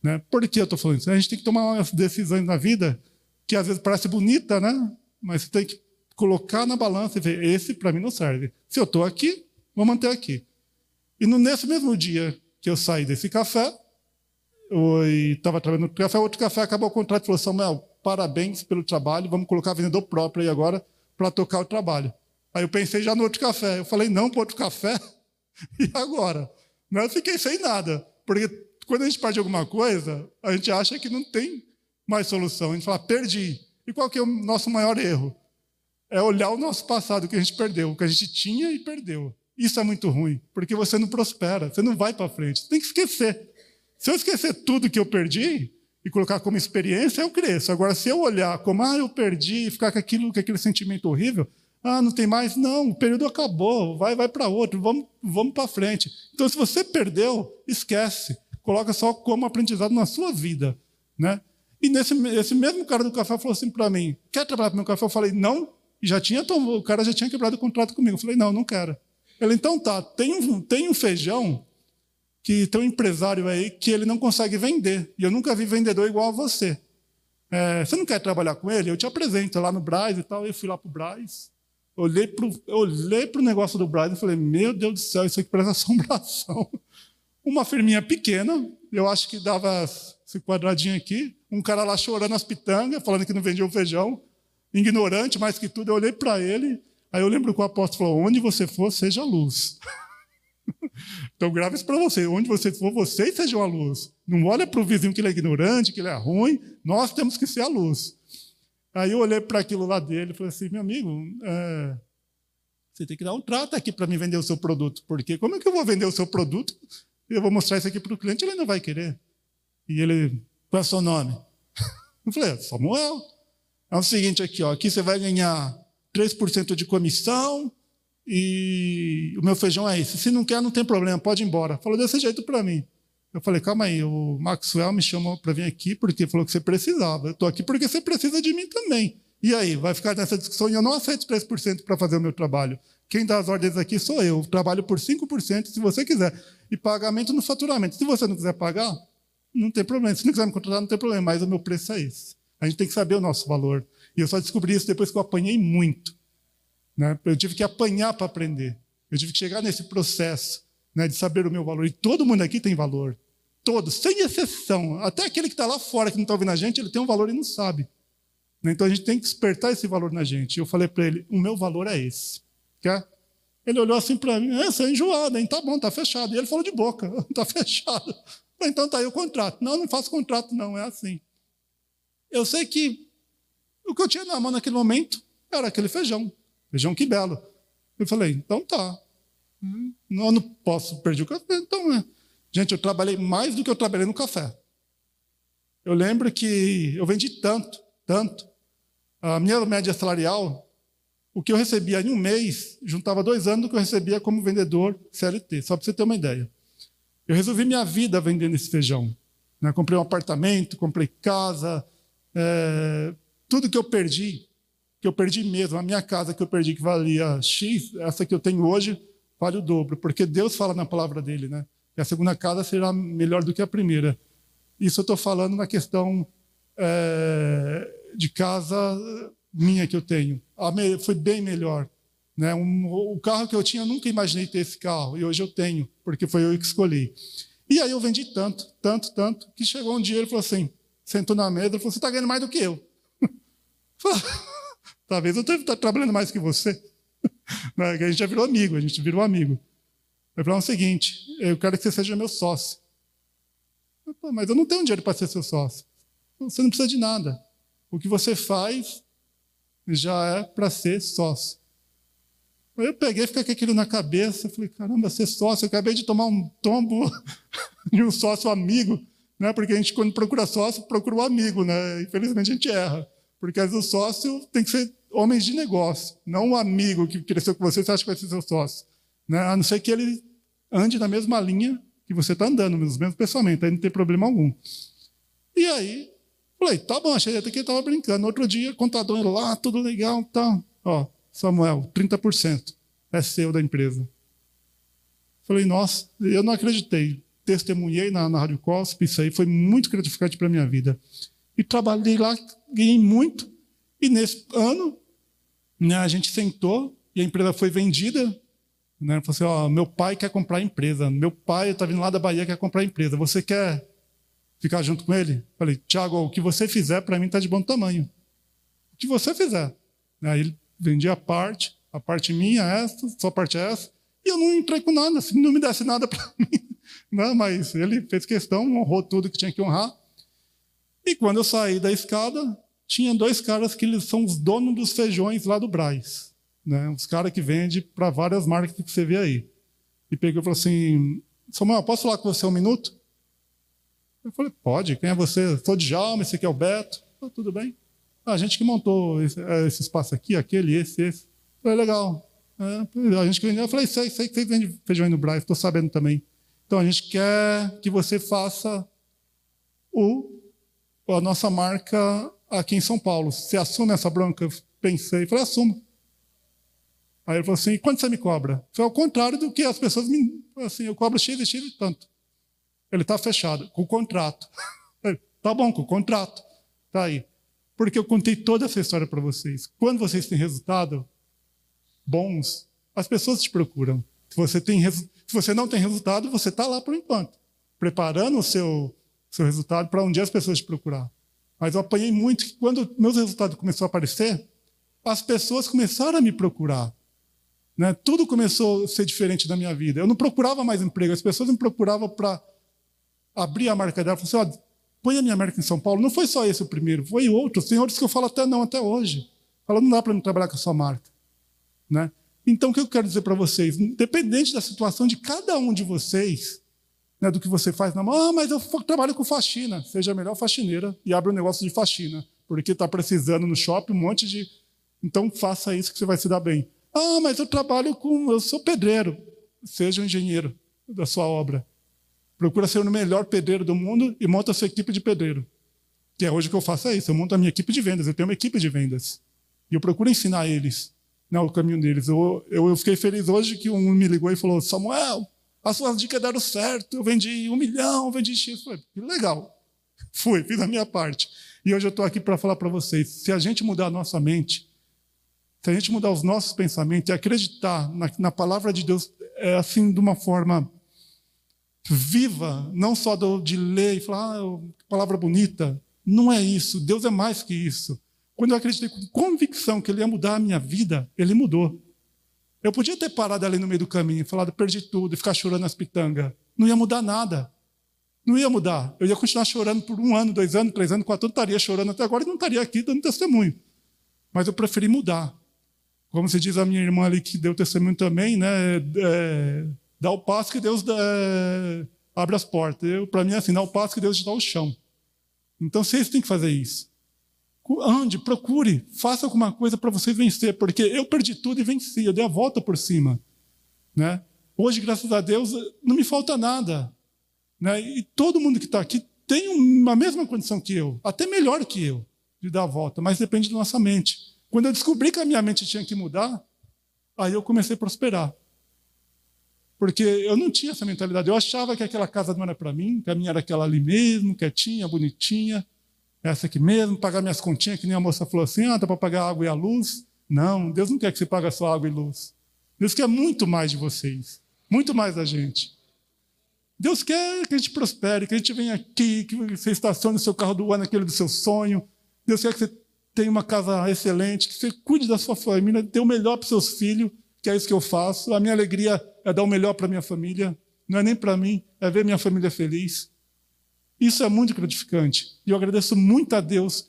Né? Por que eu estou falando isso? A gente tem que tomar umas decisões na vida que às vezes parece bonita, né? mas você tem que colocar na balança e ver, esse para mim não serve. Se eu estou aqui, vou manter aqui. E no, nesse mesmo dia que eu saí desse café, eu estava trabalhando no café, outro café acabou o contrato e falou, Samuel, parabéns pelo trabalho, vamos colocar vendedor próprio aí agora para tocar o trabalho. Aí eu pensei já no outro café. Eu falei, não para outro café? <laughs> E agora? Não, eu fiquei sem nada. Porque quando a gente perde alguma coisa, a gente acha que não tem mais solução. A gente fala, perdi. E qual que é o nosso maior erro? É olhar o nosso passado, o que a gente perdeu, o que a gente tinha e perdeu. Isso é muito ruim, porque você não prospera, você não vai para frente. Você tem que esquecer. Se eu esquecer tudo que eu perdi, e colocar como experiência, eu cresço. Agora, se eu olhar como, ah, eu perdi, e ficar com, aquilo, com aquele sentimento horrível, ah, não tem mais, não, o período acabou, vai, vai para outro, vamos, vamos para frente. Então, se você perdeu, esquece. Coloca só como aprendizado na sua vida. Né? E nesse esse mesmo cara do café falou assim para mim: quer trabalhar para meu café? Eu falei, não. Já tinha o cara já tinha quebrado o contrato comigo. Eu falei, não, não quero. Ele, então tá, tem tem um feijão que tem um empresário aí que ele não consegue vender. E eu nunca vi vendedor igual a você. É, você não quer trabalhar com ele? Eu te apresento lá no Braz e tal. Eu fui lá para o Braz. Olhei para o negócio do Braz e falei: Meu Deus do céu, isso aqui parece <laughs> assombração. Uma firminha pequena, eu acho que dava esse quadradinho aqui. Um cara lá chorando as pitangas, falando que não vendia o feijão. Ignorante, mais que tudo. Eu olhei para ele. Aí eu lembro que o apóstolo falou: Onde você for, seja luz. <laughs> Então grave isso para você. Onde você for, vocês sejam a luz. Não olha para o vizinho que ele é ignorante, que ele é ruim. Nós temos que ser a luz. Aí eu olhei para aquilo lá dele e falei assim, meu amigo, é, você tem que dar um trato aqui para me vender o seu produto. Porque como é que eu vou vender o seu produto? Eu vou mostrar isso aqui para o cliente, ele não vai querer. E ele Qual é o seu nome? <laughs> Eu falei, Samuel. É o seguinte aqui, ó, aqui você vai ganhar 3% de comissão e o meu feijão é esse. Se não quer, não tem problema, pode ir embora. Falou desse jeito para mim. Eu falei, calma aí, o Maxwell me chamou para vir aqui porque falou que você precisava. Eu estou aqui porque você precisa de mim também. E aí, vai ficar nessa discussão e eu não aceito 3% para fazer o meu trabalho. Quem dá as ordens aqui sou eu. Trabalho por 5% se você quiser. E pagamento no faturamento. Se você não quiser pagar, não tem problema. Se não quiser me contratar, não tem problema. Mas o meu preço é esse. A gente tem que saber o nosso valor. E eu só descobri isso depois que eu apanhei muito. Né? Eu tive que apanhar para aprender. Eu tive que chegar nesse processo né, de saber o meu valor. E todo mundo aqui tem valor. Todos, sem exceção. Até aquele que está lá fora, que não está ouvindo a gente, ele tem um valor e não sabe. Né? Então a gente tem que despertar esse valor na gente. Eu falei para ele: o meu valor é esse. Quer? Ele olhou assim para mim: é, você é enjoado, hein? Tá bom, tá fechado. E ele falou de boca: <laughs> tá fechado. Então tá aí o contrato. Não, não faço contrato, não, é assim. Eu sei que o que eu tinha na mão naquele momento era aquele feijão. Feijão que belo. Eu falei, então tá. Não, eu não posso perder o café, então é. Gente, eu trabalhei mais do que eu trabalhei no café. Eu lembro que eu vendi tanto, tanto. A minha média salarial, o que eu recebia em um mês, juntava dois anos do que eu recebia como vendedor CLT, só para você ter uma ideia. Eu resolvi minha vida vendendo esse feijão. Né? Comprei um apartamento, comprei casa, é, tudo que eu perdi, que eu perdi mesmo, a minha casa que eu perdi, que valia X, essa que eu tenho hoje, vale o dobro, porque Deus fala na palavra dele, né? Que a segunda casa será melhor do que a primeira. Isso eu estou falando na questão é, de casa minha que eu tenho. Me, foi bem melhor. Né? Um, o carro que eu tinha, eu nunca imaginei ter esse carro, e hoje eu tenho, porque foi eu que escolhi. E aí eu vendi tanto, tanto, tanto, que chegou um dia ele falou assim: sentou na mesa e falou: Você está ganhando mais do que eu. <laughs> Talvez eu esteja trabalhando mais que você. <laughs> Né, a gente já virou amigo, a gente virou amigo. Ele falou o seguinte: eu quero que você seja meu sócio. mas eu não tenho dinheiro para ser seu sócio. Você não precisa de nada. O que você faz já é para ser sócio. Eu peguei, fiquei com aquilo na cabeça, falei, caramba, ser sócio, eu acabei de tomar um tombo <laughs> de um sócio amigo né? Porque a gente, quando procura sócio, procura um amigo, né? Infelizmente a gente erra. Porque às vezes o sócio tem que ser homens de negócio, não um amigo que cresceu com você, você acha que vai ser seu sócio. Né? A não ser que ele ande na mesma linha que você está andando, nos mesmos pensamentos, aí não tem problema algum. E aí, falei, tá bom, achei até que ele estava brincando. Outro dia, contador lá, tudo legal, tá. Ó, Samuel, 30% é seu da empresa. Falei, nossa, eu não acreditei testemunhei na, na Rádio Cosp, isso aí foi muito gratificante para a minha vida. E trabalhei lá, ganhei muito, e nesse ano né, a gente sentou e a empresa foi vendida. Né, falou assim: ó, meu pai quer comprar a empresa, meu pai está vindo lá da Bahia quer comprar a empresa, você quer ficar junto com ele? Falei, Tiago, o que você fizer para mim está de bom tamanho. O que você fizer. Aí ele vendia a parte, a parte minha essa, só parte essa, e eu não entrei com nada, se não me desse nada para <laughs> mim, não, mas ele fez questão, honrou tudo que tinha que honrar. E quando eu saí da escada, tinha dois caras que eles são os donos dos feijões lá do Braz. Né? Os caras que vendem para várias marcas que você vê aí. E pegou e falou assim: Samuel, posso falar com você um minuto? Eu falei: pode, quem é você? Sou de Jalma, esse aqui é o Beto. Ah, tudo bem. Ah, a gente que montou esse, é, esse, espaço aqui, aquele, esse, esse. Eu falei: legal. É, a gente que vendeu. Eu falei: sei, sei que você vende feijão aí no Braz, estou sabendo também. Então a gente quer que você faça o, a nossa marca aqui em São Paulo. Você assume essa bronca? Eu pensei, falei, assumo. Aí ele falou assim, quanto você me cobra? Foi ao contrário do que as pessoas me. Assim, eu cobro X e X e tanto. Ele está fechado, com o contrato. <laughs> tá bom, com o contrato. Tá aí. Porque eu contei toda essa história para vocês. Quando vocês têm resultado bons, as pessoas te procuram. Se você, tem, se você não tem resultado, você está lá por enquanto, preparando o seu, seu resultado para um dia as pessoas te procurar. Mas eu apanhei muito que quando meus resultados começaram a aparecer, as pessoas começaram a me procurar. Né? Tudo começou a ser diferente na minha vida. Eu não procurava mais emprego, as pessoas me procuravam para abrir a marca dela. Falaram assim, põe a minha marca em São Paulo. Não foi só esse o primeiro, foi outros. Tem outros que eu falo até não, até hoje. Fala, não dá para me trabalhar com a sua marca. Né? Então, o que eu quero dizer para vocês? Independente da situação de cada um de vocês, né, do que você faz na mão. Ah, mas eu trabalho com faxina. Seja a melhor faxineira e abra um negócio de faxina, porque está precisando no shopping um monte de. Então faça isso que você vai se dar bem. Ah, mas eu trabalho com. Eu sou pedreiro. Seja um engenheiro da sua obra. Procura ser o melhor pedreiro do mundo e monta a sua equipe de pedreiro. Que é hoje que eu faço é isso. Eu monto a minha equipe de vendas. Eu tenho uma equipe de vendas. E eu procuro ensinar eles né, o caminho deles. Eu, eu, eu fiquei feliz hoje que um me ligou e falou: Samuel, as suas dicas deram certo. Eu vendi um milhão, vendi X. Falei, legal. Fui, fiz a minha parte. E hoje eu estou aqui para falar para vocês: se a gente mudar a nossa mente, se a gente mudar os nossos pensamentos e acreditar na, na palavra de Deus, é assim, de uma forma viva, não só do, de ler e falar, ah, palavra bonita. Não é isso. Deus é mais que isso. Quando eu acreditei com convicção que Ele ia mudar a minha vida, Ele mudou. Eu podia ter parado ali no meio do caminho, falado, perdi tudo, e ficar chorando nas pitangas. Não ia mudar nada. Não ia mudar. Eu ia continuar chorando por um ano, dois anos, três anos, quatro anos, estaria chorando até agora e não estaria aqui dando testemunho. Mas eu preferi mudar. Como se diz a minha irmã ali que deu testemunho também, né? É, dá o passo que Deus dá, é, abre as portas. Para mim é assim, dá o passo que Deus te dá o chão. Então vocês têm que fazer isso. Ande, procure, faça alguma coisa para você vencer, porque eu perdi tudo e venci, eu dei a volta por cima. Né? Hoje, graças a Deus, não me falta nada. Né? E todo mundo que está aqui tem uma mesma condição que eu, até melhor que eu, de dar a volta, mas depende da nossa mente. Quando eu descobri que a minha mente tinha que mudar, aí eu comecei a prosperar. Porque eu não tinha essa mentalidade. Eu achava que aquela casa não era para mim, que a minha era aquela ali mesmo, quietinha, bonitinha essa aqui mesmo, pagar minhas continhas, que nem a moça falou assim, ah, dá para pagar a água e a luz. Não, Deus não quer que você pague só água e luz. Deus quer muito mais de vocês, muito mais da gente. Deus quer que a gente prospere, que a gente venha aqui, que você estacione o seu carro do ano, aquele do seu sonho. Deus quer que você tenha uma casa excelente, que você cuide da sua família, dê o melhor para seus filhos, que é isso que eu faço. A minha alegria é dar o melhor para minha família. Não é nem para mim, é ver minha família feliz. Isso é muito gratificante. E eu agradeço muito a Deus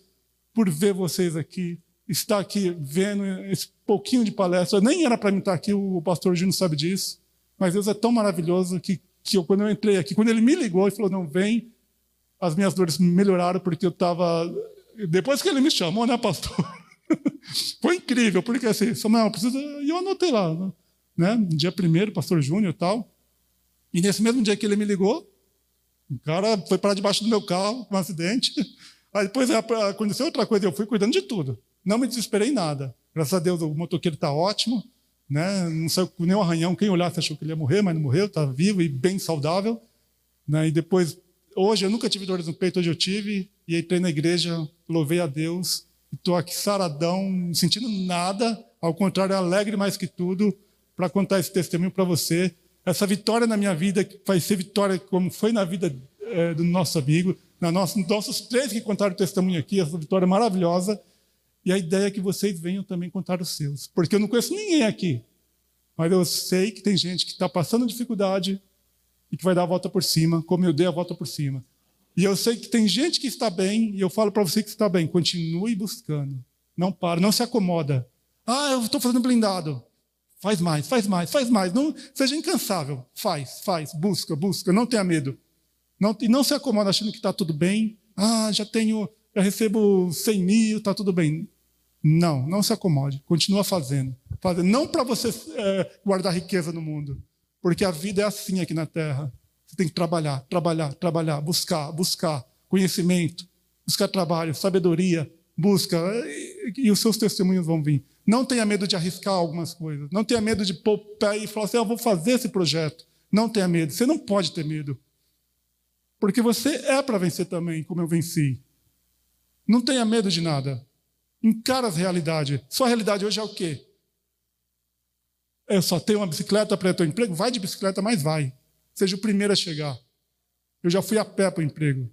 por ver vocês aqui, estar aqui vendo esse pouquinho de palestra. Nem era para mim estar aqui, o pastor Gino sabe disso. Mas Deus é tão maravilhoso que, que eu, quando eu entrei aqui, quando ele me ligou e falou: não, vem, as minhas dores melhoraram porque eu estava. Depois que ele me chamou, né, pastor? <laughs> Foi incrível, porque assim, Samuel, precisa. E eu anotei lá, né? Dia primeiro, pastor Júnior e tal. E nesse mesmo dia que ele me ligou, o cara foi para debaixo do meu carro, com um acidente. Aí depois aconteceu outra coisa, eu fui cuidando de tudo. Não me desesperei em nada. Graças a Deus o motoqueiro está ótimo, né? não saiu com nenhum arranhão. Quem olhasse achou que ele ia morrer, mas não morreu, está vivo e bem saudável. Né? E depois, hoje eu nunca tive dores no peito, hoje eu tive. E entrei na igreja, louvei a Deus. Estou aqui saradão, não sentindo nada, ao contrário, alegre mais que tudo, para contar esse testemunho para você essa vitória na minha vida vai ser vitória como foi na vida é, do nosso amigo, na nossa, nossos três que contaram o testemunho aqui, essa vitória maravilhosa. E a ideia é que vocês venham também contar os seus, porque eu não conheço ninguém aqui, mas eu sei que tem gente que está passando dificuldade e que vai dar a volta por cima, como eu dei a volta por cima. E eu sei que tem gente que está bem, e eu falo para você que está bem, continue buscando. Não para, não se acomoda. Ah, eu estou fazendo blindado. Faz mais, faz mais, faz mais. Não seja incansável. Faz, faz, busca, busca. Não tenha medo. Não, e não se acomoda achando que está tudo bem. Ah, já tenho, já recebo 100 mil, está tudo bem. Não, não se acomode. Continua fazendo. fazendo. Não para você é, guardar riqueza no mundo. Porque a vida é assim aqui na Terra. Você tem que trabalhar, trabalhar, trabalhar, buscar, buscar conhecimento, buscar trabalho, sabedoria, busca, e, e os seus testemunhos vão vir. Não tenha medo de arriscar algumas coisas. Não tenha medo de pôr o pé e falar assim: ah, eu vou fazer esse projeto. Não tenha medo. Você não pode ter medo. Porque você é para vencer também, como eu venci. Não tenha medo de nada. Encara a realidade. Sua realidade hoje é o quê? Eu só tenho uma bicicleta para o emprego? Vai de bicicleta, mas vai. Seja o primeiro a chegar. Eu já fui a pé para o emprego.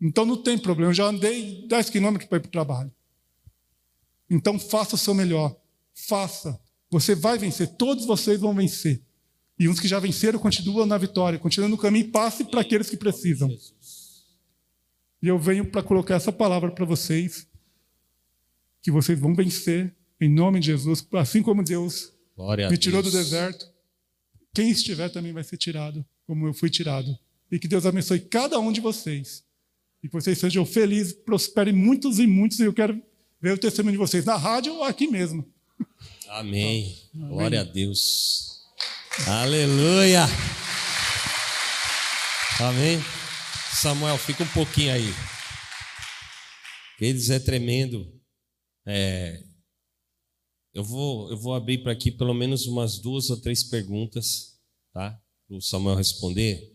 Então não tem problema. Eu já andei 10 quilômetros para ir para o trabalho. Então faça o seu melhor. Faça. Você vai vencer. Todos vocês vão vencer. E uns que já venceram continuam na vitória, continuam no caminho. Passe para aqueles que precisam. E eu venho para colocar essa palavra para vocês, que vocês vão vencer em nome de Jesus, assim como Deus Glória me tirou do deserto. Quem estiver também vai ser tirado. como eu fui tirado. E que Deus abençoe cada um de vocês. E que vocês sejam felizes, prosperem muitos e muitos. E eu quero ver o testemunho de vocês na rádio ou aqui mesmo. Amém. Amém. Glória a Deus. Aleluia. Amém. Samuel, fica um pouquinho aí. Eles é tremendo. É, eu vou, eu vou abrir para aqui pelo menos umas duas ou três perguntas, tá? Para o Samuel responder.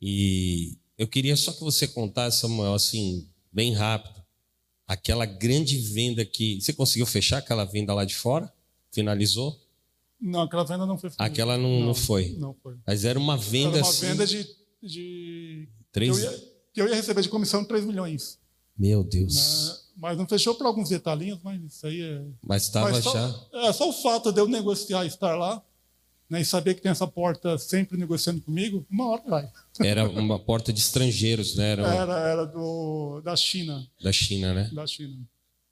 E eu queria só que você contasse, Samuel, assim, bem rápido, aquela grande venda que. Você conseguiu fechar aquela venda lá de fora? Finalizou? Não, aquela venda não foi. Aquela não, não, não foi. Não foi. Mas era uma venda. Era uma assim, venda de. de... Três... Que, eu ia, que eu ia receber de comissão 3 milhões. Meu Deus. Né? Mas não fechou por alguns detalhinhos, mas isso aí é. Mas estava já. É, só o fato de eu negociar estar lá, né, e saber que tem essa porta sempre negociando comigo, uma hora vai. Era uma porta de estrangeiros, né? Era, era, era do, da China. Da China, né? Da China.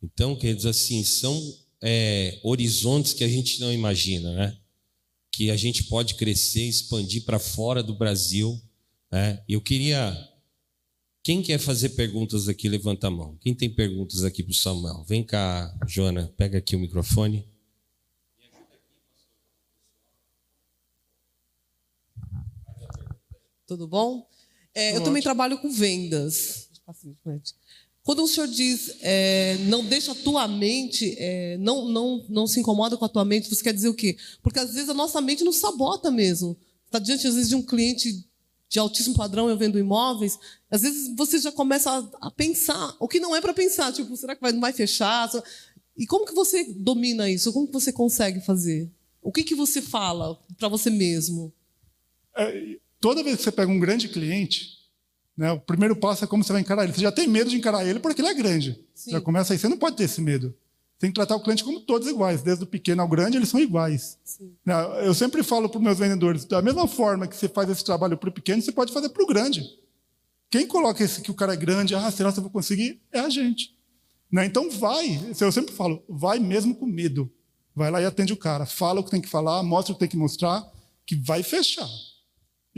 Então, quer dizer assim, são é, horizontes que a gente não imagina, né? Que a gente pode crescer, expandir para fora do Brasil. Né? Eu queria quem quer fazer perguntas aqui, levanta a mão. Quem tem perguntas aqui para o Samuel? Vem cá, Joana, pega aqui o microfone. Tudo bom? É, eu também trabalho com vendas. Quando o senhor diz é, não deixa a tua mente, é, não, não, não se incomoda com a tua mente, você quer dizer o quê? Porque às vezes a nossa mente nos sabota mesmo. Está diante, às vezes, de um cliente de altíssimo padrão, eu vendo imóveis, às vezes você já começa a, a pensar o que não é para pensar, tipo, será que vai, não vai fechar? E como que você domina isso? Como que você consegue fazer? O que que você fala para você mesmo? É, toda vez que você pega um grande cliente, né, o primeiro passo é como você vai encarar ele. Você já tem medo de encarar ele porque ele é grande. Sim. Já começa aí, você não pode ter esse medo tem que tratar o cliente como todos iguais, desde o pequeno ao grande, eles são iguais. Sim. Né, eu sempre falo para os meus vendedores, da mesma forma que você faz esse trabalho para o pequeno, você pode fazer para o grande. Quem coloca esse que o cara é grande, ah, será que eu vou conseguir? É a gente. Né? Então vai, eu sempre falo, vai mesmo com medo. Vai lá e atende o cara, fala o que tem que falar, mostra o que tem que mostrar, que vai fechar.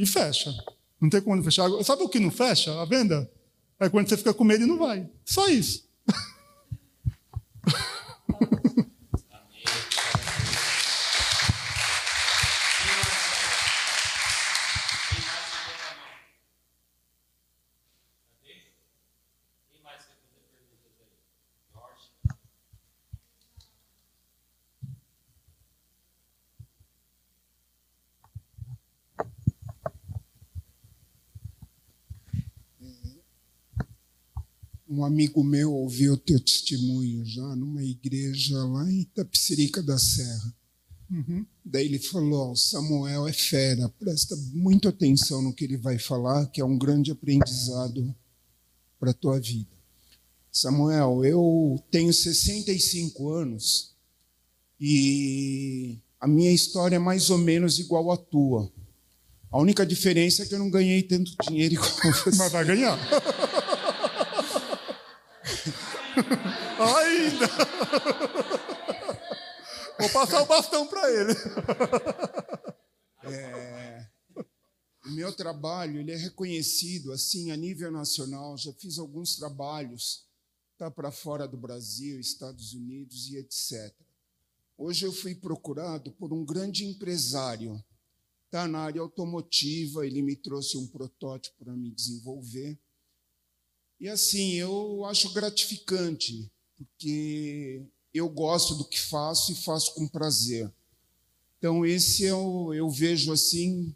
E fecha. Não tem como não fechar. Sabe o que não fecha? A venda? É quando você fica com medo e não vai. Só isso. Um amigo meu ouviu o teu testemunho já numa igreja lá em Itapsirica da Serra. Uhum. Daí ele falou: oh, Samuel é fera, presta muita atenção no que ele vai falar, que é um grande aprendizado para a tua vida. Samuel, eu tenho 65 anos e a minha história é mais ou menos igual à tua. A única diferença é que eu não ganhei tanto dinheiro como você. <laughs> Mas vai ganhar. <laughs> <laughs> Ainda! Vou passar o bastão para ele. <laughs> É, o meu trabalho ele é reconhecido assim a nível nacional. Já fiz alguns trabalhos tá para fora do Brasil, Estados Unidos e etc. Hoje eu fui procurado por um grande empresário, tá na área automotiva. Ele me trouxe um protótipo para me desenvolver. E assim, eu acho gratificante porque eu gosto do que faço e faço com prazer. Então, esse eu, eu vejo assim.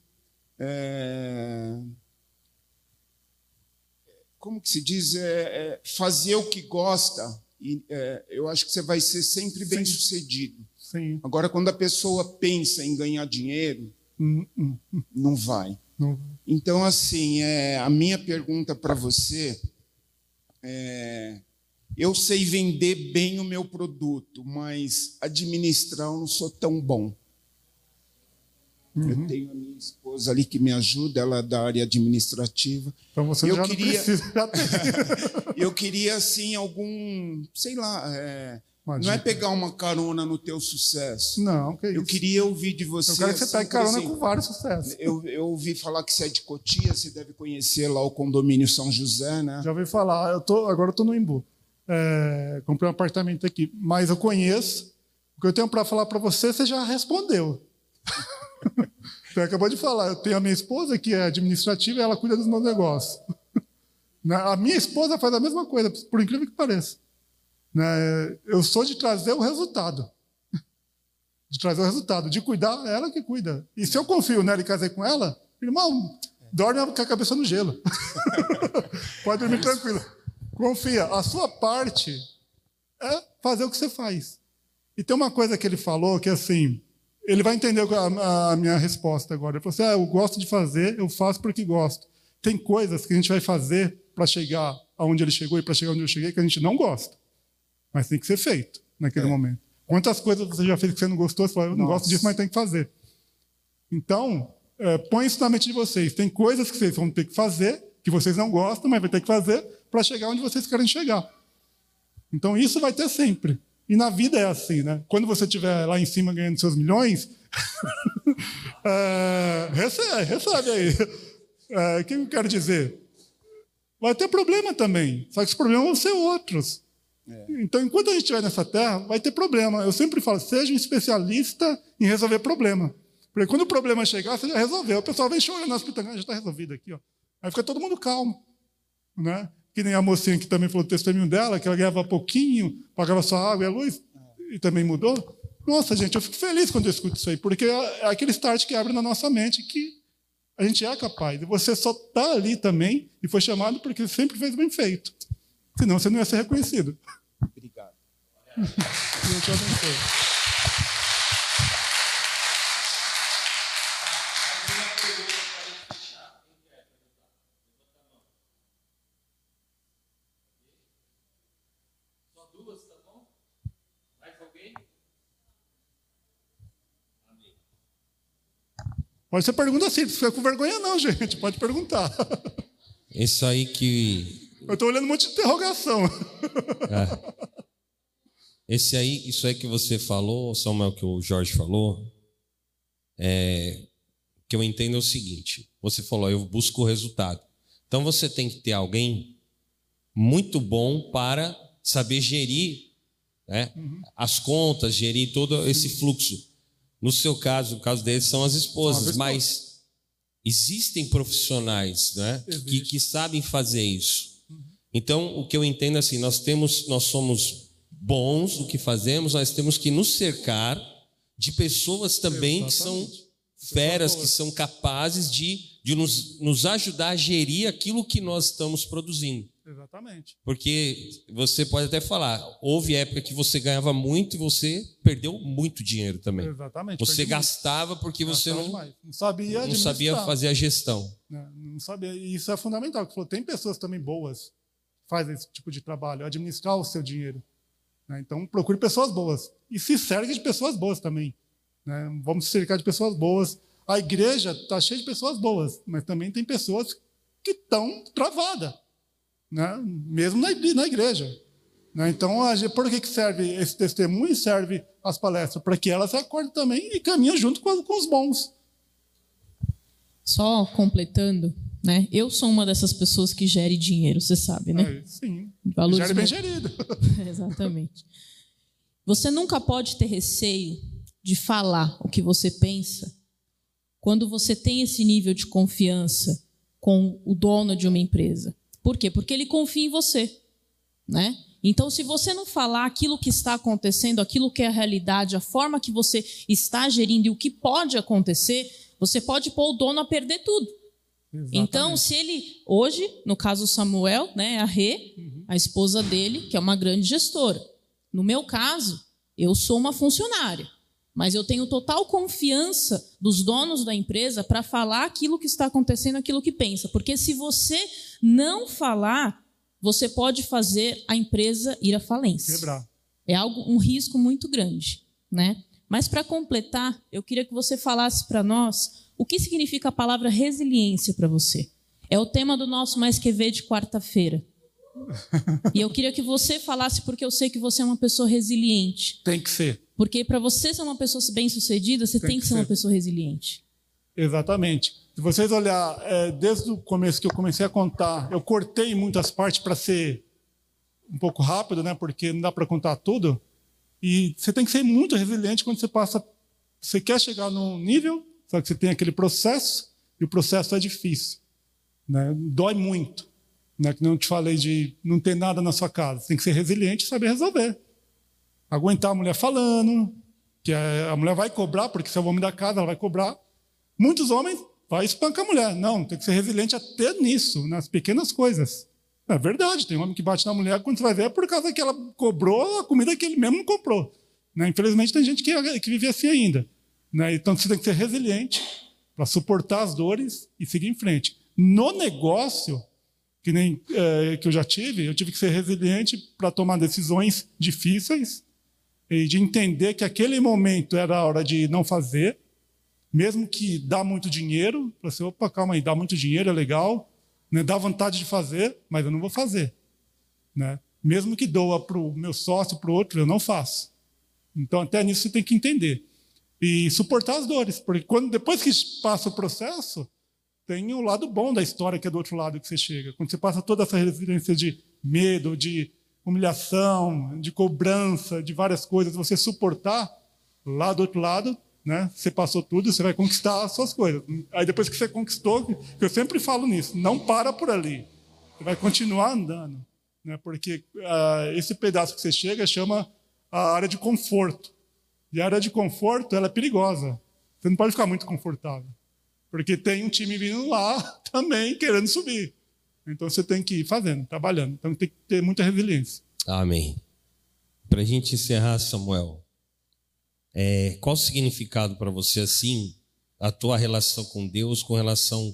É, como que se diz? É, é, fazer o que gosta. E, é, eu acho que você vai ser sempre bem Sim. sucedido. Sim. Agora, quando a pessoa pensa em ganhar dinheiro, hum, hum. não vai. Não. Então, assim, é, a minha pergunta para você é eu sei vender bem o meu produto, mas administrar eu não sou tão bom. Uhum. Eu tenho a minha esposa ali que me ajuda, ela é da área administrativa. Então você eu já queria, não precisa. <laughs> eu queria assim algum, sei lá, é, Uma não é dica. é pegar uma carona no teu sucesso. Não, que isso. Eu queria ouvir de você. Eu quero que você pegue carona assim, com vários sucessos. Eu, eu ouvi falar que você é de Cotia, você deve conhecer lá o condomínio São José, né? Já ouvi falar. Eu tô, agora eu estou no Imbu. É, comprei um apartamento aqui. Mas eu conheço. O que eu tenho para falar para você, você já respondeu. <laughs> você acabou de falar. Eu tenho a minha esposa, que é administrativa, e ela cuida dos meus negócios. <laughs> a minha esposa faz a mesma coisa, por incrível que pareça. Né? Eu sou de trazer o resultado. De trazer o resultado, de cuidar, ela que cuida. E se eu confio nela e casei com ela, irmão, dorme com a cabeça no gelo. <laughs> Pode dormir tranquilo. Confia. A sua parte é fazer o que você faz. E tem uma coisa que ele falou que assim, ele vai entender a, a minha resposta agora. Ele falou assim: ah, eu gosto de fazer, eu faço porque gosto. Tem coisas que a gente vai fazer para chegar aonde ele chegou e para chegar onde eu cheguei que a gente não gosta. Mas tem que ser feito naquele é. momento. Quantas coisas você já fez que você não gostou? Você falou, eu não Nossa. gosto disso, mas tem que fazer. Então, é, põe isso na mente de vocês. Tem coisas que vocês vão ter que fazer, que vocês não gostam, mas vai ter que fazer para chegar onde vocês querem chegar. Então, isso vai ter sempre. E na vida é assim, né? Quando você estiver lá em cima ganhando seus milhões, <laughs> é, recebe, recebe aí. É, o que eu quero dizer? Vai ter problema também, só que os problemas vão ser outros. É. Então, enquanto a gente estiver nessa terra, vai ter problema. Eu sempre falo, seja um especialista em resolver problema. Porque quando o problema chegar, você já resolveu. O pessoal vem chorando no hospital, já está resolvido aqui. Ó. Aí fica todo mundo calmo. Né? Que nem a mocinha que também falou do testemunho dela, que ela ganhava pouquinho, pagava só água e a luz, e também mudou. Nossa, gente, eu fico feliz quando eu escuto isso aí, porque é aquele start que abre na nossa mente que a gente é capaz. E você só está ali também e foi chamado porque sempre fez bem feito. Senão você não ia ser reconhecido. Obrigado. Deus te abençoe. Pode ser pergunta assim, não fica com vergonha não, gente. Pode perguntar. Isso aí que eu estou olhando um monte de interrogação. É. Esse aí, isso aí que você falou, Samuel, que o Jorge falou, é, que eu entendo é o seguinte: você falou, eu busco o resultado. Então você tem que ter alguém muito bom para saber gerir né, uhum. as contas, gerir todo esse fluxo. No seu caso, no caso deles, são as esposas, mas existem profissionais né, que, que sabem fazer isso. Então, o que eu entendo é assim, nós temos, nós somos bons no que fazemos, nós temos que nos cercar de pessoas também Exatamente. que são feras, que são capazes de, de nos, nos ajudar a gerir aquilo que nós estamos produzindo. Exatamente. Porque você pode até falar, houve época que você ganhava muito e você perdeu muito dinheiro também. Exatamente. Você gastava porque você não, não sabia não sabia fazer a gestão. Não, né, não sabia. E isso é fundamental. Tem pessoas também boas faz esse tipo de trabalho, administrar o seu dinheiro. Né? Então, procure pessoas boas. E se cerque de pessoas boas também. Né? Vamos se cercar de pessoas boas. A igreja está cheia de pessoas boas, mas também tem pessoas que estão travadas, né? mesmo na, na igreja. Né? Então, por que serve esse testemunho e serve as palestras? Para que elas acordem também e caminhem junto com, com os bons. Só completando, né? Eu sou uma dessas pessoas que gere dinheiro, você sabe, né? É, sim. Valores gere bem gerido. <laughs> Exatamente. Você nunca pode ter receio de falar o que você pensa quando você tem esse nível de confiança com o dono de uma empresa. Por quê? Porque ele confia em você, né? Então, se você não falar aquilo que está acontecendo, aquilo que é a realidade, a forma que você está gerindo e o que pode acontecer, você pode pôr o dono a perder tudo. Exatamente. Então, se ele, hoje, no caso Samuel, né, a Rê, uhum. a esposa dele, que é uma grande gestora. No meu caso, eu sou uma funcionária, mas eu tenho total confiança dos donos da empresa para falar aquilo que está acontecendo, aquilo que pensa. Porque se você não falar, você pode fazer a empresa ir à falência. Quebrar. É algo, um risco muito grande, né? Mas para completar, eu queria que você falasse para nós o que significa a palavra resiliência para você? É o tema do nosso Mais Que Ver de quarta-feira. E eu queria que você falasse, porque eu sei que você é uma pessoa resiliente. Tem que ser. Porque para você ser uma pessoa bem-sucedida, você tem, tem que, que, ser uma pessoa resiliente. Exatamente. Se vocês olhar, é, desde o começo que eu comecei a contar, eu cortei muitas partes para ser um pouco rápido, né? Porque não dá para contar tudo. E você tem que ser muito resiliente quando você passa. Você quer chegar num nível, só que você tem aquele processo e o processo é difícil, né? Dói muito, né? Que não te falei de não ter nada na sua casa. Você tem que ser resiliente e saber resolver. Aguentar a mulher falando, que a mulher vai cobrar, porque se é o homem da casa, ela vai cobrar. Muitos homens vai espancar a mulher. Não, tem que ser resiliente até nisso, nas pequenas coisas. É verdade, tem homem que bate na mulher, quando você vai ver, é por causa que ela cobrou a comida que ele mesmo não comprou. Né? Infelizmente, tem gente que, que vive assim ainda. Né? Então, você tem que ser resiliente para suportar as dores e seguir em frente. No negócio, que nem é, que eu já tive, eu tive que ser resiliente para tomar decisões difíceis e de entender que aquele momento era a hora de não fazer, mesmo que dá muito dinheiro, você, opa, calma aí, dá muito dinheiro, é legal, né? dá vontade de fazer, mas eu não vou fazer. Né? Mesmo que doa para o meu sócio, para o outro, eu não faço. Então, até nisso você tem que entender. E suportar as dores, porque quando, depois que passa o processo, tem o lado bom da história que é do outro lado que você chega. Quando você passa toda essa resiliência de medo, de humilhação, de cobrança, de várias coisas, você suportar, lá do outro lado né? Você passou tudo, você vai conquistar as suas coisas. Aí depois que você conquistou, eu sempre falo nisso, não para por ali. Você vai continuar andando, né? Porque uh, esse pedaço que você chega chama a área de conforto. E a área de conforto, ela é perigosa. Você não pode ficar muito confortável. Porque tem um time vindo lá <laughs> também querendo subir. Então você tem que ir fazendo, trabalhando. Então tem que ter muita resiliência. Amém. Para a gente encerrar, Samuel, é, qual o significado para você assim, a tua relação com Deus, com relação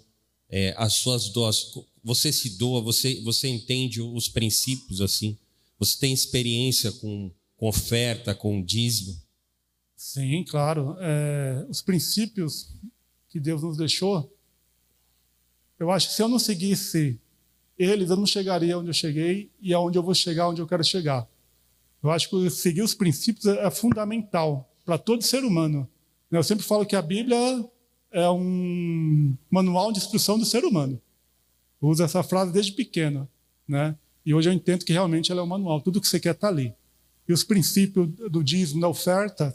é, às suas doses? Você se doa, você, você entende os princípios assim? Você tem experiência com, com oferta, com dízimo? Sim, claro. É, os princípios que Deus nos deixou, eu acho que se eu não seguisse eles, eu não chegaria onde eu cheguei e aonde eu vou chegar, onde eu quero chegar. Eu acho que seguir os princípios é, é fundamental para todo ser humano. Eu sempre falo que a Bíblia é um manual de instrução do ser humano. Eu uso essa frase desde pequeno, né? E hoje eu entendo que realmente ela é um manual. Tudo que você quer está ali. E os princípios do dízimo, da oferta,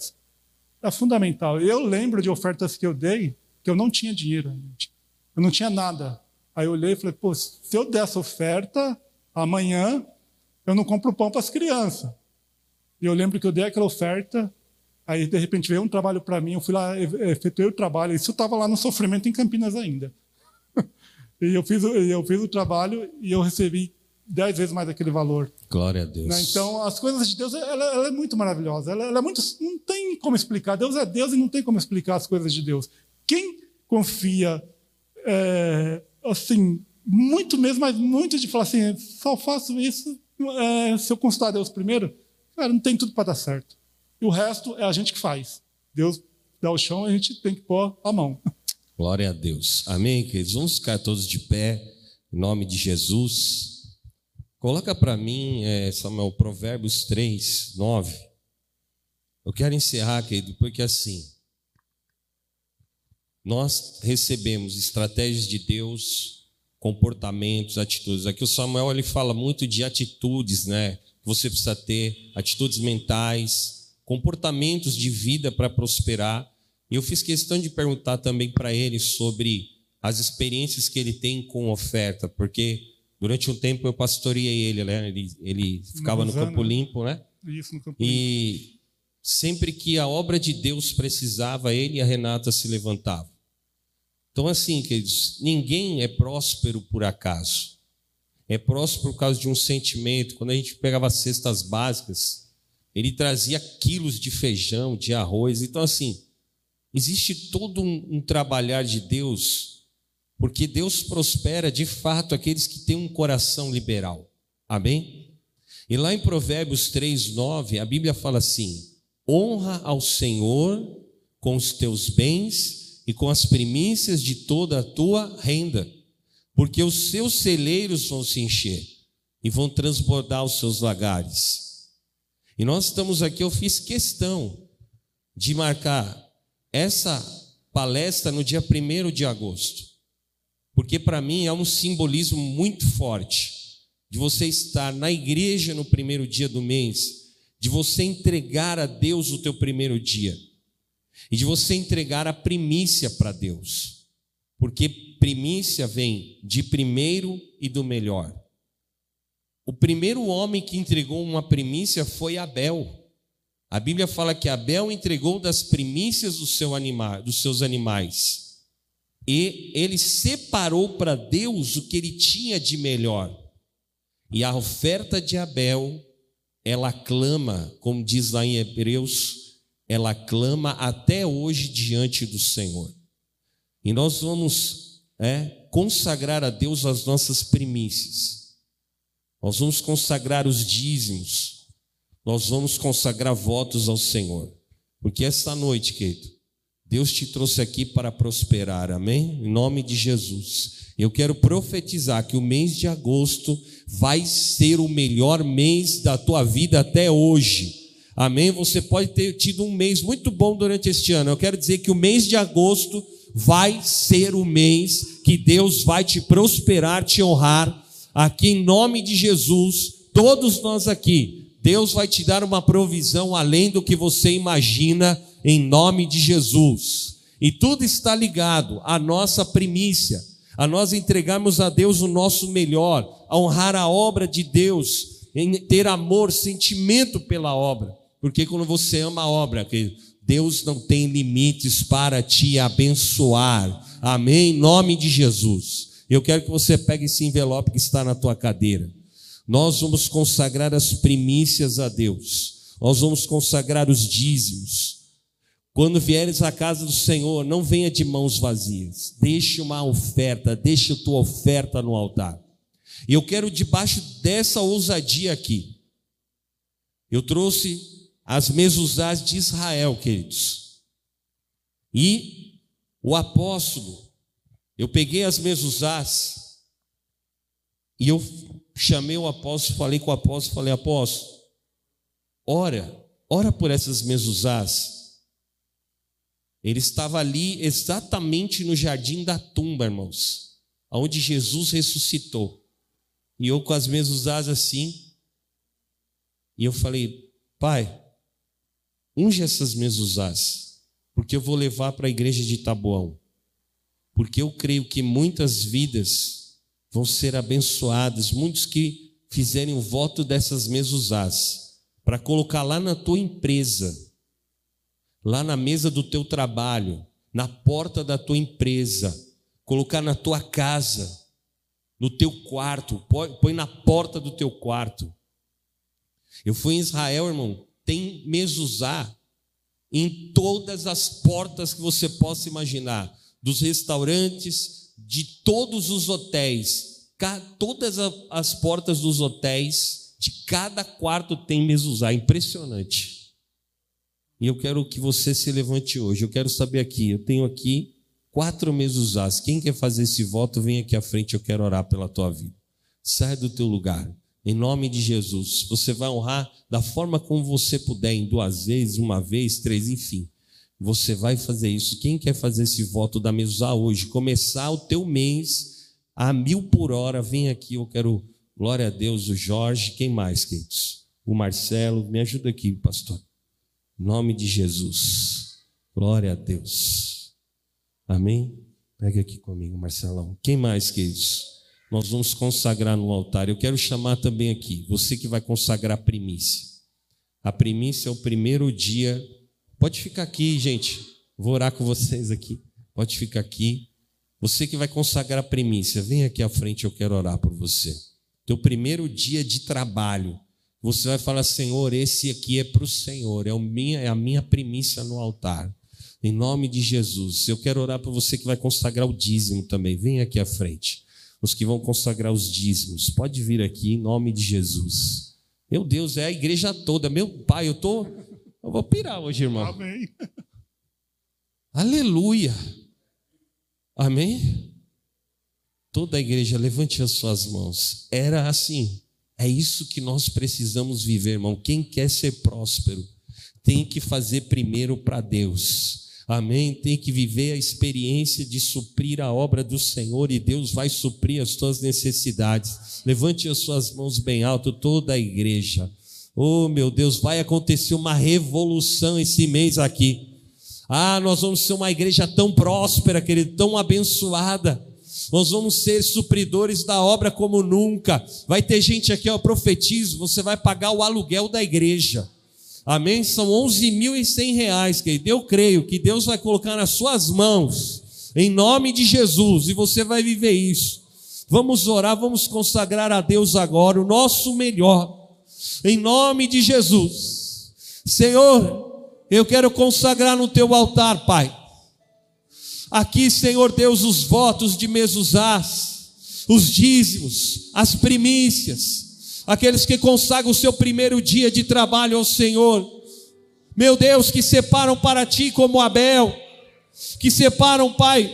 é fundamental. Eu lembro de ofertas que eu dei que eu não tinha dinheiro. Eu não tinha nada. Aí eu olhei e falei, pô, se eu der essa oferta, amanhã eu não compro pão para as crianças. E eu lembro que eu dei aquela oferta Aí, de repente, veio um trabalho para mim, eu fui lá, efetuei o trabalho. Isso estava lá no sofrimento em Campinas ainda. <laughs> e eu fiz, eu fiz o trabalho e eu recebi dez vezes mais aquele valor. Glória a Deus. Né? Então, as coisas de Deus, ela, ela é muito maravilhosa. Ela, ela, é muito, não tem como explicar. Deus é Deus e não tem como explicar as coisas de Deus. Quem confia, é, assim, muito mesmo, mas muito de falar assim, só faço isso é, se eu consultar Deus primeiro, cara, não tem tudo para dar certo. E o resto é a gente que faz. Deus dá o chão, a gente tem que pôr a mão. Glória a Deus. Amém, queridos? Vamos ficar todos de pé, em nome de Jesus. Coloca para mim, é, Samuel, Provérbios 3, 9. Eu quero encerrar, querido, porque assim, nós recebemos estratégias de Deus, comportamentos, atitudes. Aqui o Samuel ele fala muito de atitudes, né? Você precisa ter, atitudes mentais, comportamentos de vida para prosperar. E eu fiz questão de perguntar também para ele sobre as experiências que ele tem com oferta, porque durante um tempo eu pastoreei ele, né? Ele, ele ficava no Campo Limpo, né? Isso, no Campo e Limpo. sempre que a obra de Deus precisava, ele e a Renata se levantavam. Então, assim, queridos, ninguém é próspero por acaso. É próspero por causa de um sentimento. Quando a gente pegava cestas básicas, ele trazia quilos de feijão, de arroz. Então, assim, existe todo um, um trabalhar de Deus, porque Deus prospera de fato aqueles que têm um coração liberal. Amém? E lá em Provérbios 3, 9, a Bíblia fala assim: honra ao Senhor com os teus bens e com as primícias de toda a tua renda, porque os seus celeiros vão se encher e vão transbordar os seus lagares. E nós estamos aqui, eu fiz questão de marcar essa palestra no dia 1 de agosto, porque para mim é um simbolismo muito forte de você estar na igreja no primeiro dia do mês, de você entregar a Deus o teu primeiro dia e de você entregar a primícia para Deus, porque primícia vem de primeiro e do melhor. O primeiro homem que entregou uma primícia foi Abel. A Bíblia fala que Abel entregou das primícias do seu anima, dos seus animais. E ele separou para Deus o que ele tinha de melhor. E a oferta de Abel, ela clama, como diz lá em Hebreus, ela clama até hoje diante do Senhor. E nós vamos é, consagrar a Deus as nossas primícias. Nós vamos consagrar os dízimos. Nós vamos consagrar votos ao Senhor. Porque esta noite, querido, Deus te trouxe aqui para prosperar, amém? Em nome de Jesus. Eu quero profetizar que o mês de agosto vai ser o melhor mês da tua vida até hoje. Amém? Você pode ter tido um mês muito bom durante este ano. Eu quero dizer que o mês de agosto vai ser o mês que Deus vai te prosperar, te honrar aqui em nome de Jesus, todos nós aqui, Deus vai te dar uma provisão além do que você imagina, em nome de Jesus. E tudo está ligado à nossa primícia, a nós entregarmos a Deus o nosso melhor, a honrar a obra de Deus, em ter amor, sentimento pela obra. Porque quando você ama a obra, Deus não tem limites para te abençoar. Amém? Em nome de Jesus. Eu quero que você pegue esse envelope que está na tua cadeira. Nós vamos consagrar as primícias a Deus. Nós vamos consagrar os dízimos. Quando vieres à casa do Senhor, não venha de mãos vazias. Deixe uma oferta, deixe a tua oferta no altar. E eu quero debaixo dessa ousadia aqui. Eu trouxe as mesuzás de Israel, queridos. E o apóstolo eu peguei as mesuzás e eu chamei o apóstolo, falei com o apóstolo, falei, apóstolo, ora, ora por essas mesuzás. Ele estava ali exatamente no jardim da tumba, irmãos, onde Jesus ressuscitou. E eu com as mesuzás assim, e eu falei, pai, unge essas mesuzás, porque eu vou levar para a igreja de Taboão porque eu creio que muitas vidas vão ser abençoadas, muitos que fizerem o voto dessas mesuzás, para colocar lá na tua empresa, lá na mesa do teu trabalho, na porta da tua empresa, colocar na tua casa, no teu quarto, põe na porta do teu quarto. Eu fui em Israel, irmão, tem mesuzá em todas as portas que você possa imaginar dos restaurantes, de todos os hotéis, todas as portas dos hotéis, de cada quarto tem mezuzá, impressionante. E eu quero que você se levante hoje. Eu quero saber aqui, eu tenho aqui quatro mezuzás. Quem quer fazer esse voto, vem aqui à frente, eu quero orar pela tua vida. Sai do teu lugar. Em nome de Jesus, você vai honrar da forma como você puder, em duas vezes, uma vez, três, enfim. Você vai fazer isso. Quem quer fazer esse voto da mesa hoje? Começar o teu mês a mil por hora. Vem aqui, eu quero. Glória a Deus, o Jorge. Quem mais, queridos? O Marcelo. Me ajuda aqui, pastor. Nome de Jesus. Glória a Deus. Amém? Pega aqui comigo, Marcelão. Quem mais, queridos? Nós vamos consagrar no altar. Eu quero chamar também aqui, você que vai consagrar a primícia. A primícia é o primeiro dia Pode ficar aqui, gente. Vou orar com vocês aqui. Pode ficar aqui. Você que vai consagrar a primícia, vem aqui à frente, eu quero orar por você. Teu primeiro dia de trabalho, você vai falar: Senhor, esse aqui é para o Senhor, é, o minha, é a minha primícia no altar. Em nome de Jesus. Eu quero orar por você que vai consagrar o dízimo também. Vem aqui à frente. Os que vão consagrar os dízimos, pode vir aqui em nome de Jesus. Meu Deus, é a igreja toda. Meu pai, eu estou. Eu vou pirar hoje, irmão. Amém. Aleluia. Amém? Toda a igreja, levante as suas mãos. Era assim. É isso que nós precisamos viver, irmão. Quem quer ser próspero tem que fazer primeiro para Deus. Amém? Tem que viver a experiência de suprir a obra do Senhor e Deus vai suprir as tuas necessidades. Levante as suas mãos bem alto, toda a igreja. Oh, meu Deus, vai acontecer uma revolução esse mês aqui. Ah, nós vamos ser uma igreja tão próspera, querido, tão abençoada. Nós vamos ser supridores da obra como nunca. Vai ter gente aqui, ó, profetizo, você vai pagar o aluguel da igreja. Amém? São 11.100 reais, querido. Eu creio que Deus vai colocar nas suas mãos, em nome de Jesus, e você vai viver isso. Vamos orar, vamos consagrar a Deus agora o nosso melhor, em nome de Jesus. Senhor, eu quero consagrar no teu altar, Pai. Aqui, Senhor Deus, os votos de Mesuzás, os dízimos, as primícias, aqueles que consagram o seu primeiro dia de trabalho ao Senhor. Meu Deus, que separam para ti como Abel, que separam, Pai,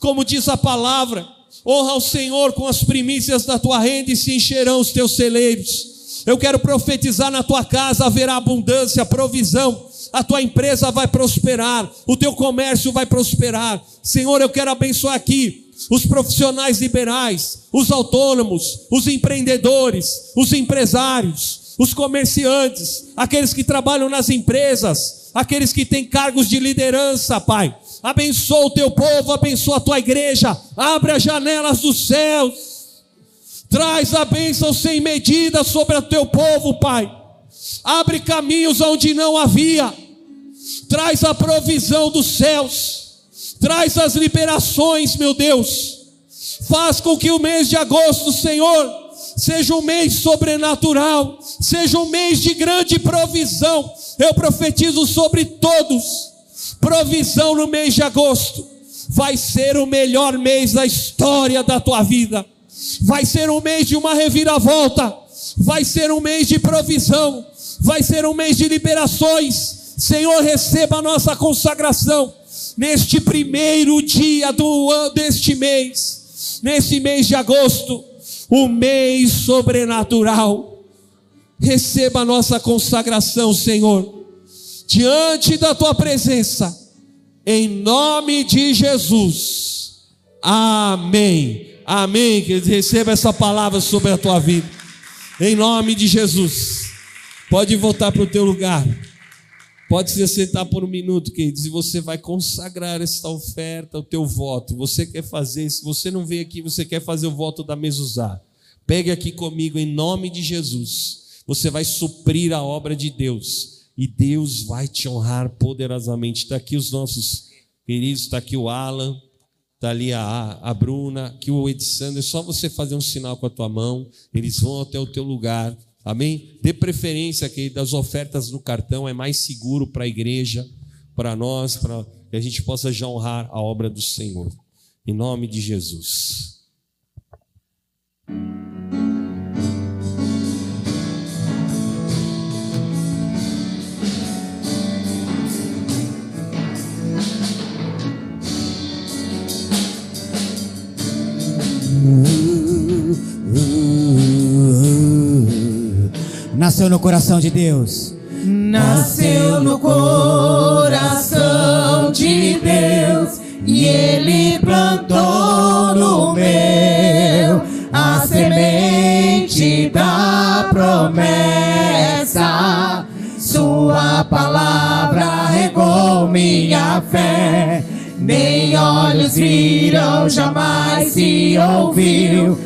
como diz a palavra, honra ao Senhor com as primícias da tua renda e se encherão os teus celeiros. Eu quero profetizar na tua casa haverá abundância, provisão, a tua empresa vai prosperar, o teu comércio vai prosperar. Senhor, eu quero abençoar aqui os profissionais liberais, os autônomos, os empreendedores, os empresários, os comerciantes, aqueles que trabalham nas empresas, aqueles que têm cargos de liderança, Pai. Abençoa o teu povo, abençoa a tua igreja, abre as janelas dos céus, traz a bênção sem medida sobre o teu povo, Pai. Abre caminhos onde não havia, traz a provisão dos céus traz as liberações, meu Deus. Faz com que o mês de agosto, Senhor, seja um mês sobrenatural, seja um mês de grande provisão. Eu profetizo sobre todos: provisão no mês de agosto. Vai ser o melhor mês da história da tua vida. Vai ser um mês de uma reviravolta. Vai ser um mês de provisão. Vai ser um mês de liberações. Senhor, receba a nossa consagração neste primeiro dia do deste mês, nesse mês de agosto, o mês sobrenatural. Receba a nossa consagração, Senhor, diante da tua presença, em nome de Jesus. Amém. Amém. Que receba essa palavra sobre a tua vida. Em nome de Jesus. Pode voltar para o teu lugar. Pode se sentar por um minuto, queridos, e você vai consagrar esta oferta, o teu voto. Você quer fazer, se você não veio aqui, você quer fazer o voto da Mesuzá. Pegue aqui comigo em nome de Jesus. Você vai suprir a obra de Deus e Deus vai te honrar poderosamente. Está aqui os nossos queridos, está aqui o Alan, está ali a, a Bruna, aqui o Edsander. É só você fazer um sinal com a tua mão, eles vão até o teu lugar. Amém? Dê preferência que das ofertas no cartão é mais seguro para a igreja, para nós, para que a gente possa já honrar a obra do Senhor. Em nome de Jesus. Nasceu no coração de Deus. Nasceu no coração de Deus e Ele plantou no meu a semente da promessa. Sua palavra regou minha fé. Nem olhos viram, jamais se ouviu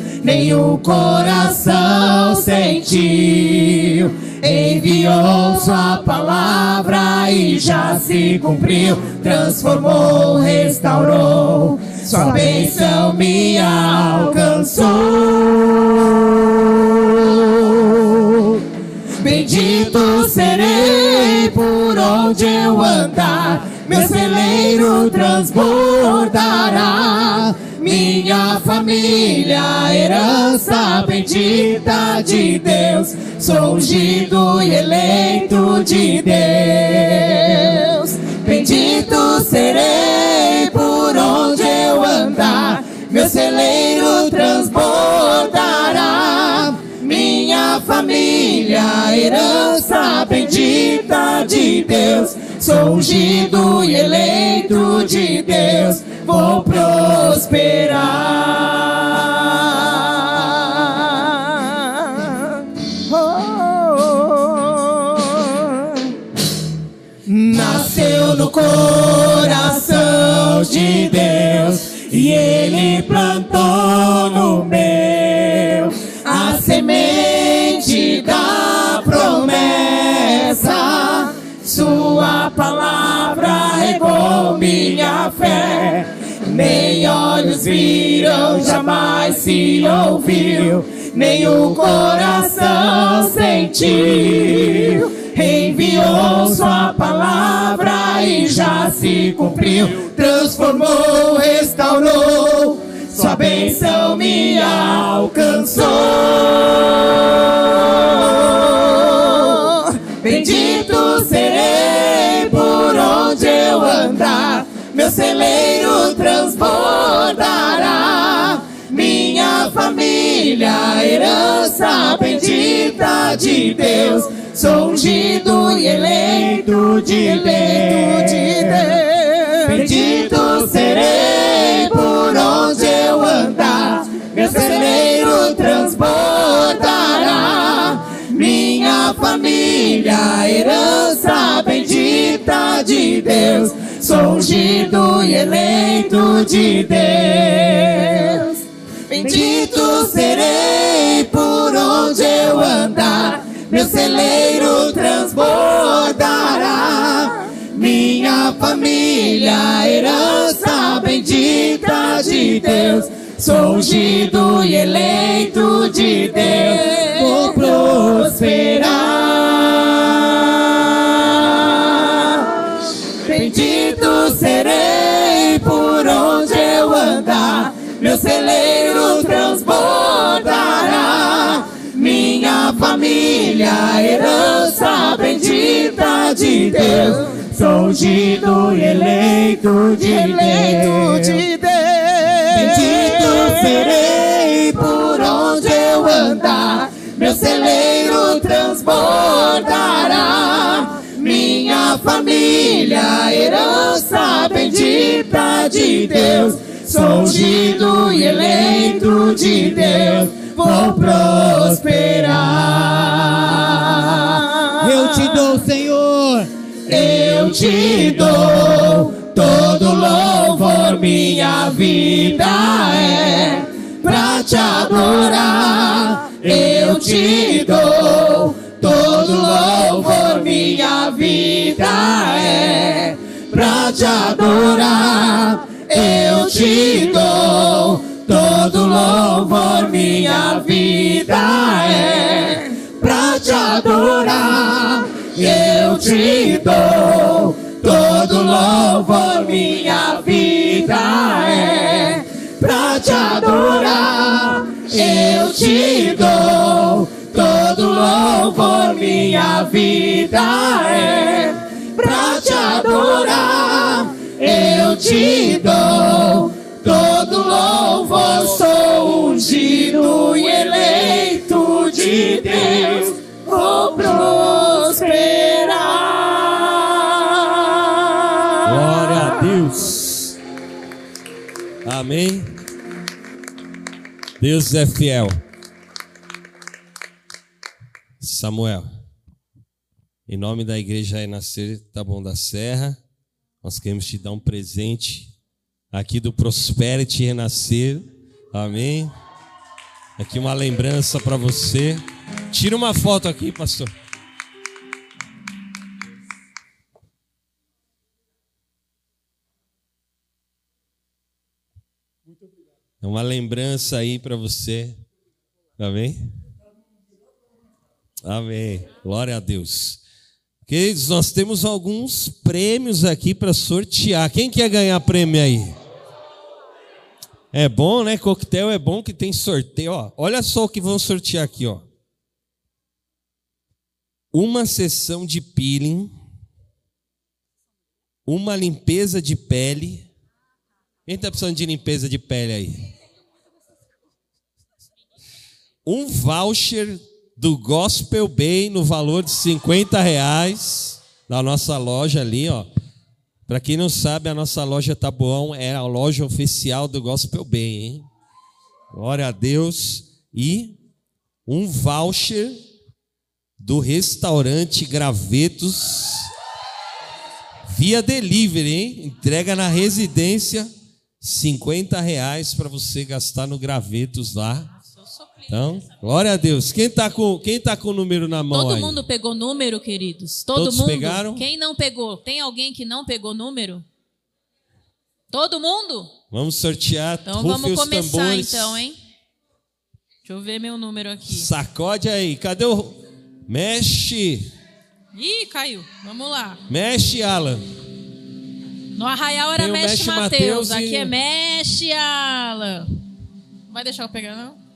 o coração sentiu. Enviou sua palavra e já se cumpriu. Transformou, restaurou, sua bênção me alcançou. Bendito serei por onde eu andar, meu celeiro transbordará família, herança bendita de Deus, sou ungido e eleito de Deus. Bendito serei por onde eu andar, meu celeiro transbordará. Minha herança bendita de Deus. Sou ungido e eleito de Deus, vou prosperar. Oh, Nasceu no coração de Deus e Ele plantou no meu a semente da promessa. Sua palavra regou minha fé. Nem olhos viram, jamais se ouviu, nem o coração sentiu. Enviou sua palavra e já se cumpriu. Transformou, restaurou, sua bênção me alcançou. Bendito serei por onde eu andar, meu celeiro transbordará. Minha família, herança bendita de Deus, sou ungido e eleito de Deus. Bendito serei por onde eu andar, meu celeiro transbordará. Minha família, herança bendita de Deus, sou ungido e eleito de Deus. Bendito serei por onde eu andar, meu celeiro transbordará. Minha família, herança bendita de Deus, sou ungido e eleito de Deus, vou prosperar. Meu celeiro transbordará. Minha família, herança bendita de Deus, sou ungido e eleito de Deus. Bendito serei por onde eu andar, meu celeiro transbordará. Minha família, herança bendita de Deus, sou ungido e eleito de Deus, vou prosperar. Eu te dou, Senhor. Eu te dou todo louvor, minha vida é pra te adorar. Eu te dou todo louvor, minha vida é pra te adorar. Eu te dou todo louvor, minha vida é pra te adorar. Eu te dou todo louvor, minha vida é pra te adorar. Eu te dou todo louvor, minha vida é pra te adorar. Eu te dou todo louvor, sou ungido e eleito de Deus, vou prosperar. Glória a Deus. Amém. Deus é fiel. Samuel, em nome da igreja Renascer Tá Bom da Serra, nós queremos te dar um presente aqui do Prosperity Renascer. Amém. Aqui uma lembrança para você. Tira uma foto aqui, pastor. É uma lembrança aí para você. Amém? Amém. Glória a Deus. Queridos, nós temos alguns prêmios aqui para sortear. Quem quer ganhar prêmio aí? É bom, né? Coquetel é bom que tem sorteio. Ó, olha só o que vão sortear aqui, ó. Uma sessão de peeling, uma limpeza de pele. Quem está precisando de limpeza de pele aí? Um voucher do Gospel Bay no valor de 50 reais da nossa loja ali, ó. Para quem não sabe, a nossa loja Taboão é a loja oficial do Gospel Bay, hein? Glória a Deus. E um voucher do restaurante Gravetos via delivery, hein? Entrega na residência, 50 reais para você gastar no Gravetos lá. Então, glória a Deus. Quem está com, quem tá com o número na mão Todo aí? mundo pegou número, queridos? Todo Todos mundo? pegaram? Quem não pegou? Tem alguém que não pegou número? Todo mundo? Vamos sortear. Então rufem vamos os começar tambores. então, hein? Deixa eu ver meu número aqui. Sacode aí. Cadê o... Mexe. Ih, caiu. Vamos lá. Mexe, Alan. No Arraial era Tem Mexe Mexe Mateus. Mateus e- Aqui é Mexe Alan. Não vai deixar eu pegar, não?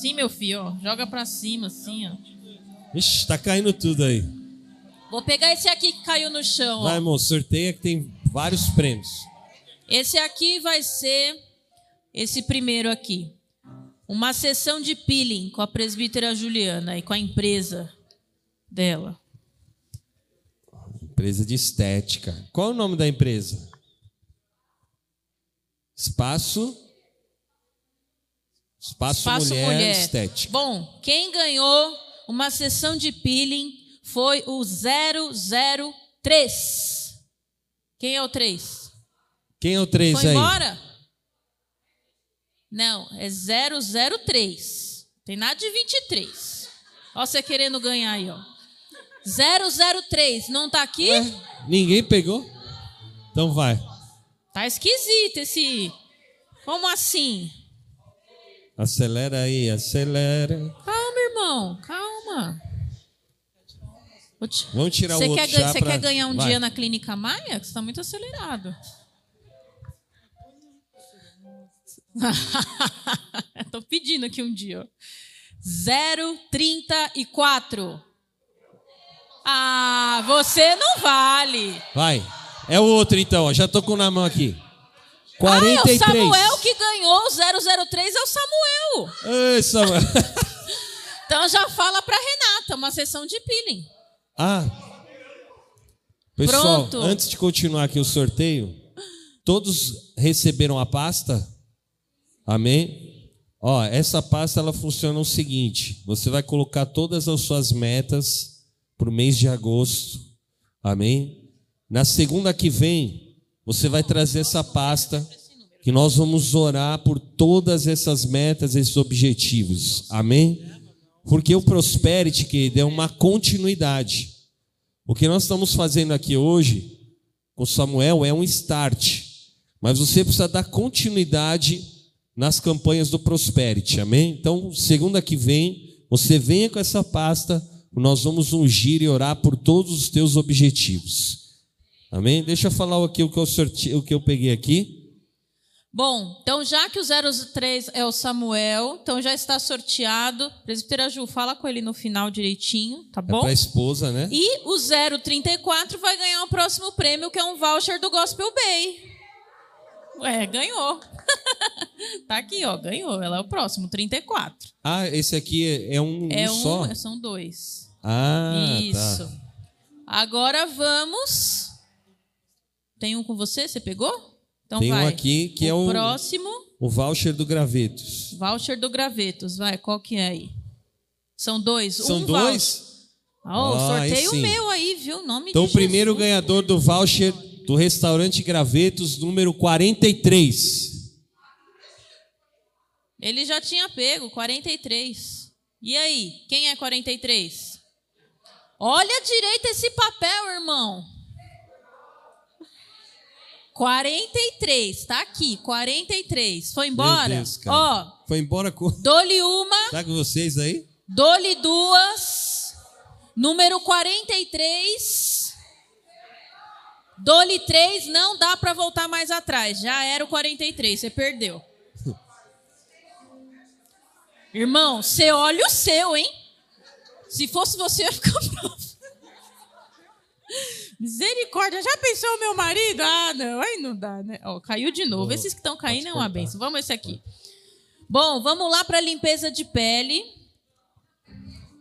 Sim, meu filho, ó. Joga pra cima, assim, ó. Ixi, tá caindo tudo aí. Vou pegar esse aqui que caiu no chão, Vai, ó. irmão, sorteia que tem vários prêmios. Esse aqui vai ser esse primeiro aqui. Uma sessão de peeling com a presbítera Juliana e com a empresa dela. Empresa de estética. Qual é o nome da empresa? Espaço. Espaço, Espaço Mulher, Mulher. Estética. Bom, quem ganhou uma sessão de peeling foi o 003. Quem é o 3? Quem é o 3 Foi aí? embora? Não, é 003. Tem nada de 23. Ó, você querendo ganhar aí, ó. 003, não tá aqui? Ninguém pegou? Então vai. Tá esquisito esse. Como assim? Acelera aí, acelera. Calma, irmão, calma. Te- Vamos tirar Você o quer, outro já você pra- quer ganhar um Vai. dia na Clínica Maia? Você tá muito acelerado. <laughs> Tô pedindo aqui um dia. ó. 034. Ah, você não vale. Vai. É o outro então, ó. já tô com na mão aqui. 43. Ah, é o Samuel que ganhou. O 003 é o Samuel. Ei, Samuel. <laughs> Então já fala pra Renata, uma sessão de peeling. Ah. Pessoal, Pronto. antes de continuar aqui o sorteio, todos receberam a pasta? Amém? Ó, essa pasta ela funciona o seguinte: você vai colocar todas as suas metas para o mês de agosto. Amém? Na segunda que vem, você vai trazer essa pasta que nós vamos orar por todas essas metas, esses objetivos. Amém? Porque o Prosperity, querido, é uma continuidade. O que nós estamos fazendo aqui hoje com Samuel é um start, mas você precisa dar continuidade nas campanhas do Prosperity, amém? Então, segunda que vem, você venha com essa pasta, nós vamos ungir e orar por todos os teus objetivos, amém? Deixa eu falar aqui o que eu, sorte... o que eu peguei aqui. Bom, então já que o 03 é o Samuel, então já está sorteado. Presbítera Ju, fala com ele no final direitinho, tá É bom? para a esposa, né? E o 034 vai ganhar o próximo prêmio, que é um voucher do Gospel Bay. Ué, ganhou. <laughs> tá aqui, ó, ganhou. Ela é o próximo, 34. Ah, esse aqui é, é um, é um um, só? são dois. Ah, Isso. tá. Agora vamos. Tem um com você? Você pegou? Então Tem um vai. aqui que é o- próximo. O voucher do Gravetos. Voucher do Gravetos, vai, qual que é aí? São dois. São um dois? Oh, Ah, aí sorteio o meu aí, viu? Nome Então, de o primeiro ganhador do voucher do restaurante Gravetos, número 43. Ele já tinha pego, 43. E aí, quem é 43? Olha direito esse papel, irmão. 43, tá aqui, 43. Foi embora? Meu Deus, cara. Ó, Foi embora com. dou-lhe uma, Tá com vocês aí? dou-lhe duas. Número 43. Dou-lhe três, não dá pra voltar mais atrás. Já era o 43, você perdeu. <laughs> Irmão, você olha o seu, hein? Se fosse você, eu ia ficar <laughs> bravo. Misericórdia, já pensou o meu marido? Ah, não, aí não dá, né? Ó, caiu de novo. Esses que estão caindo é uma benção. Vamos esse aqui. Bom, vamos lá para limpeza de pele.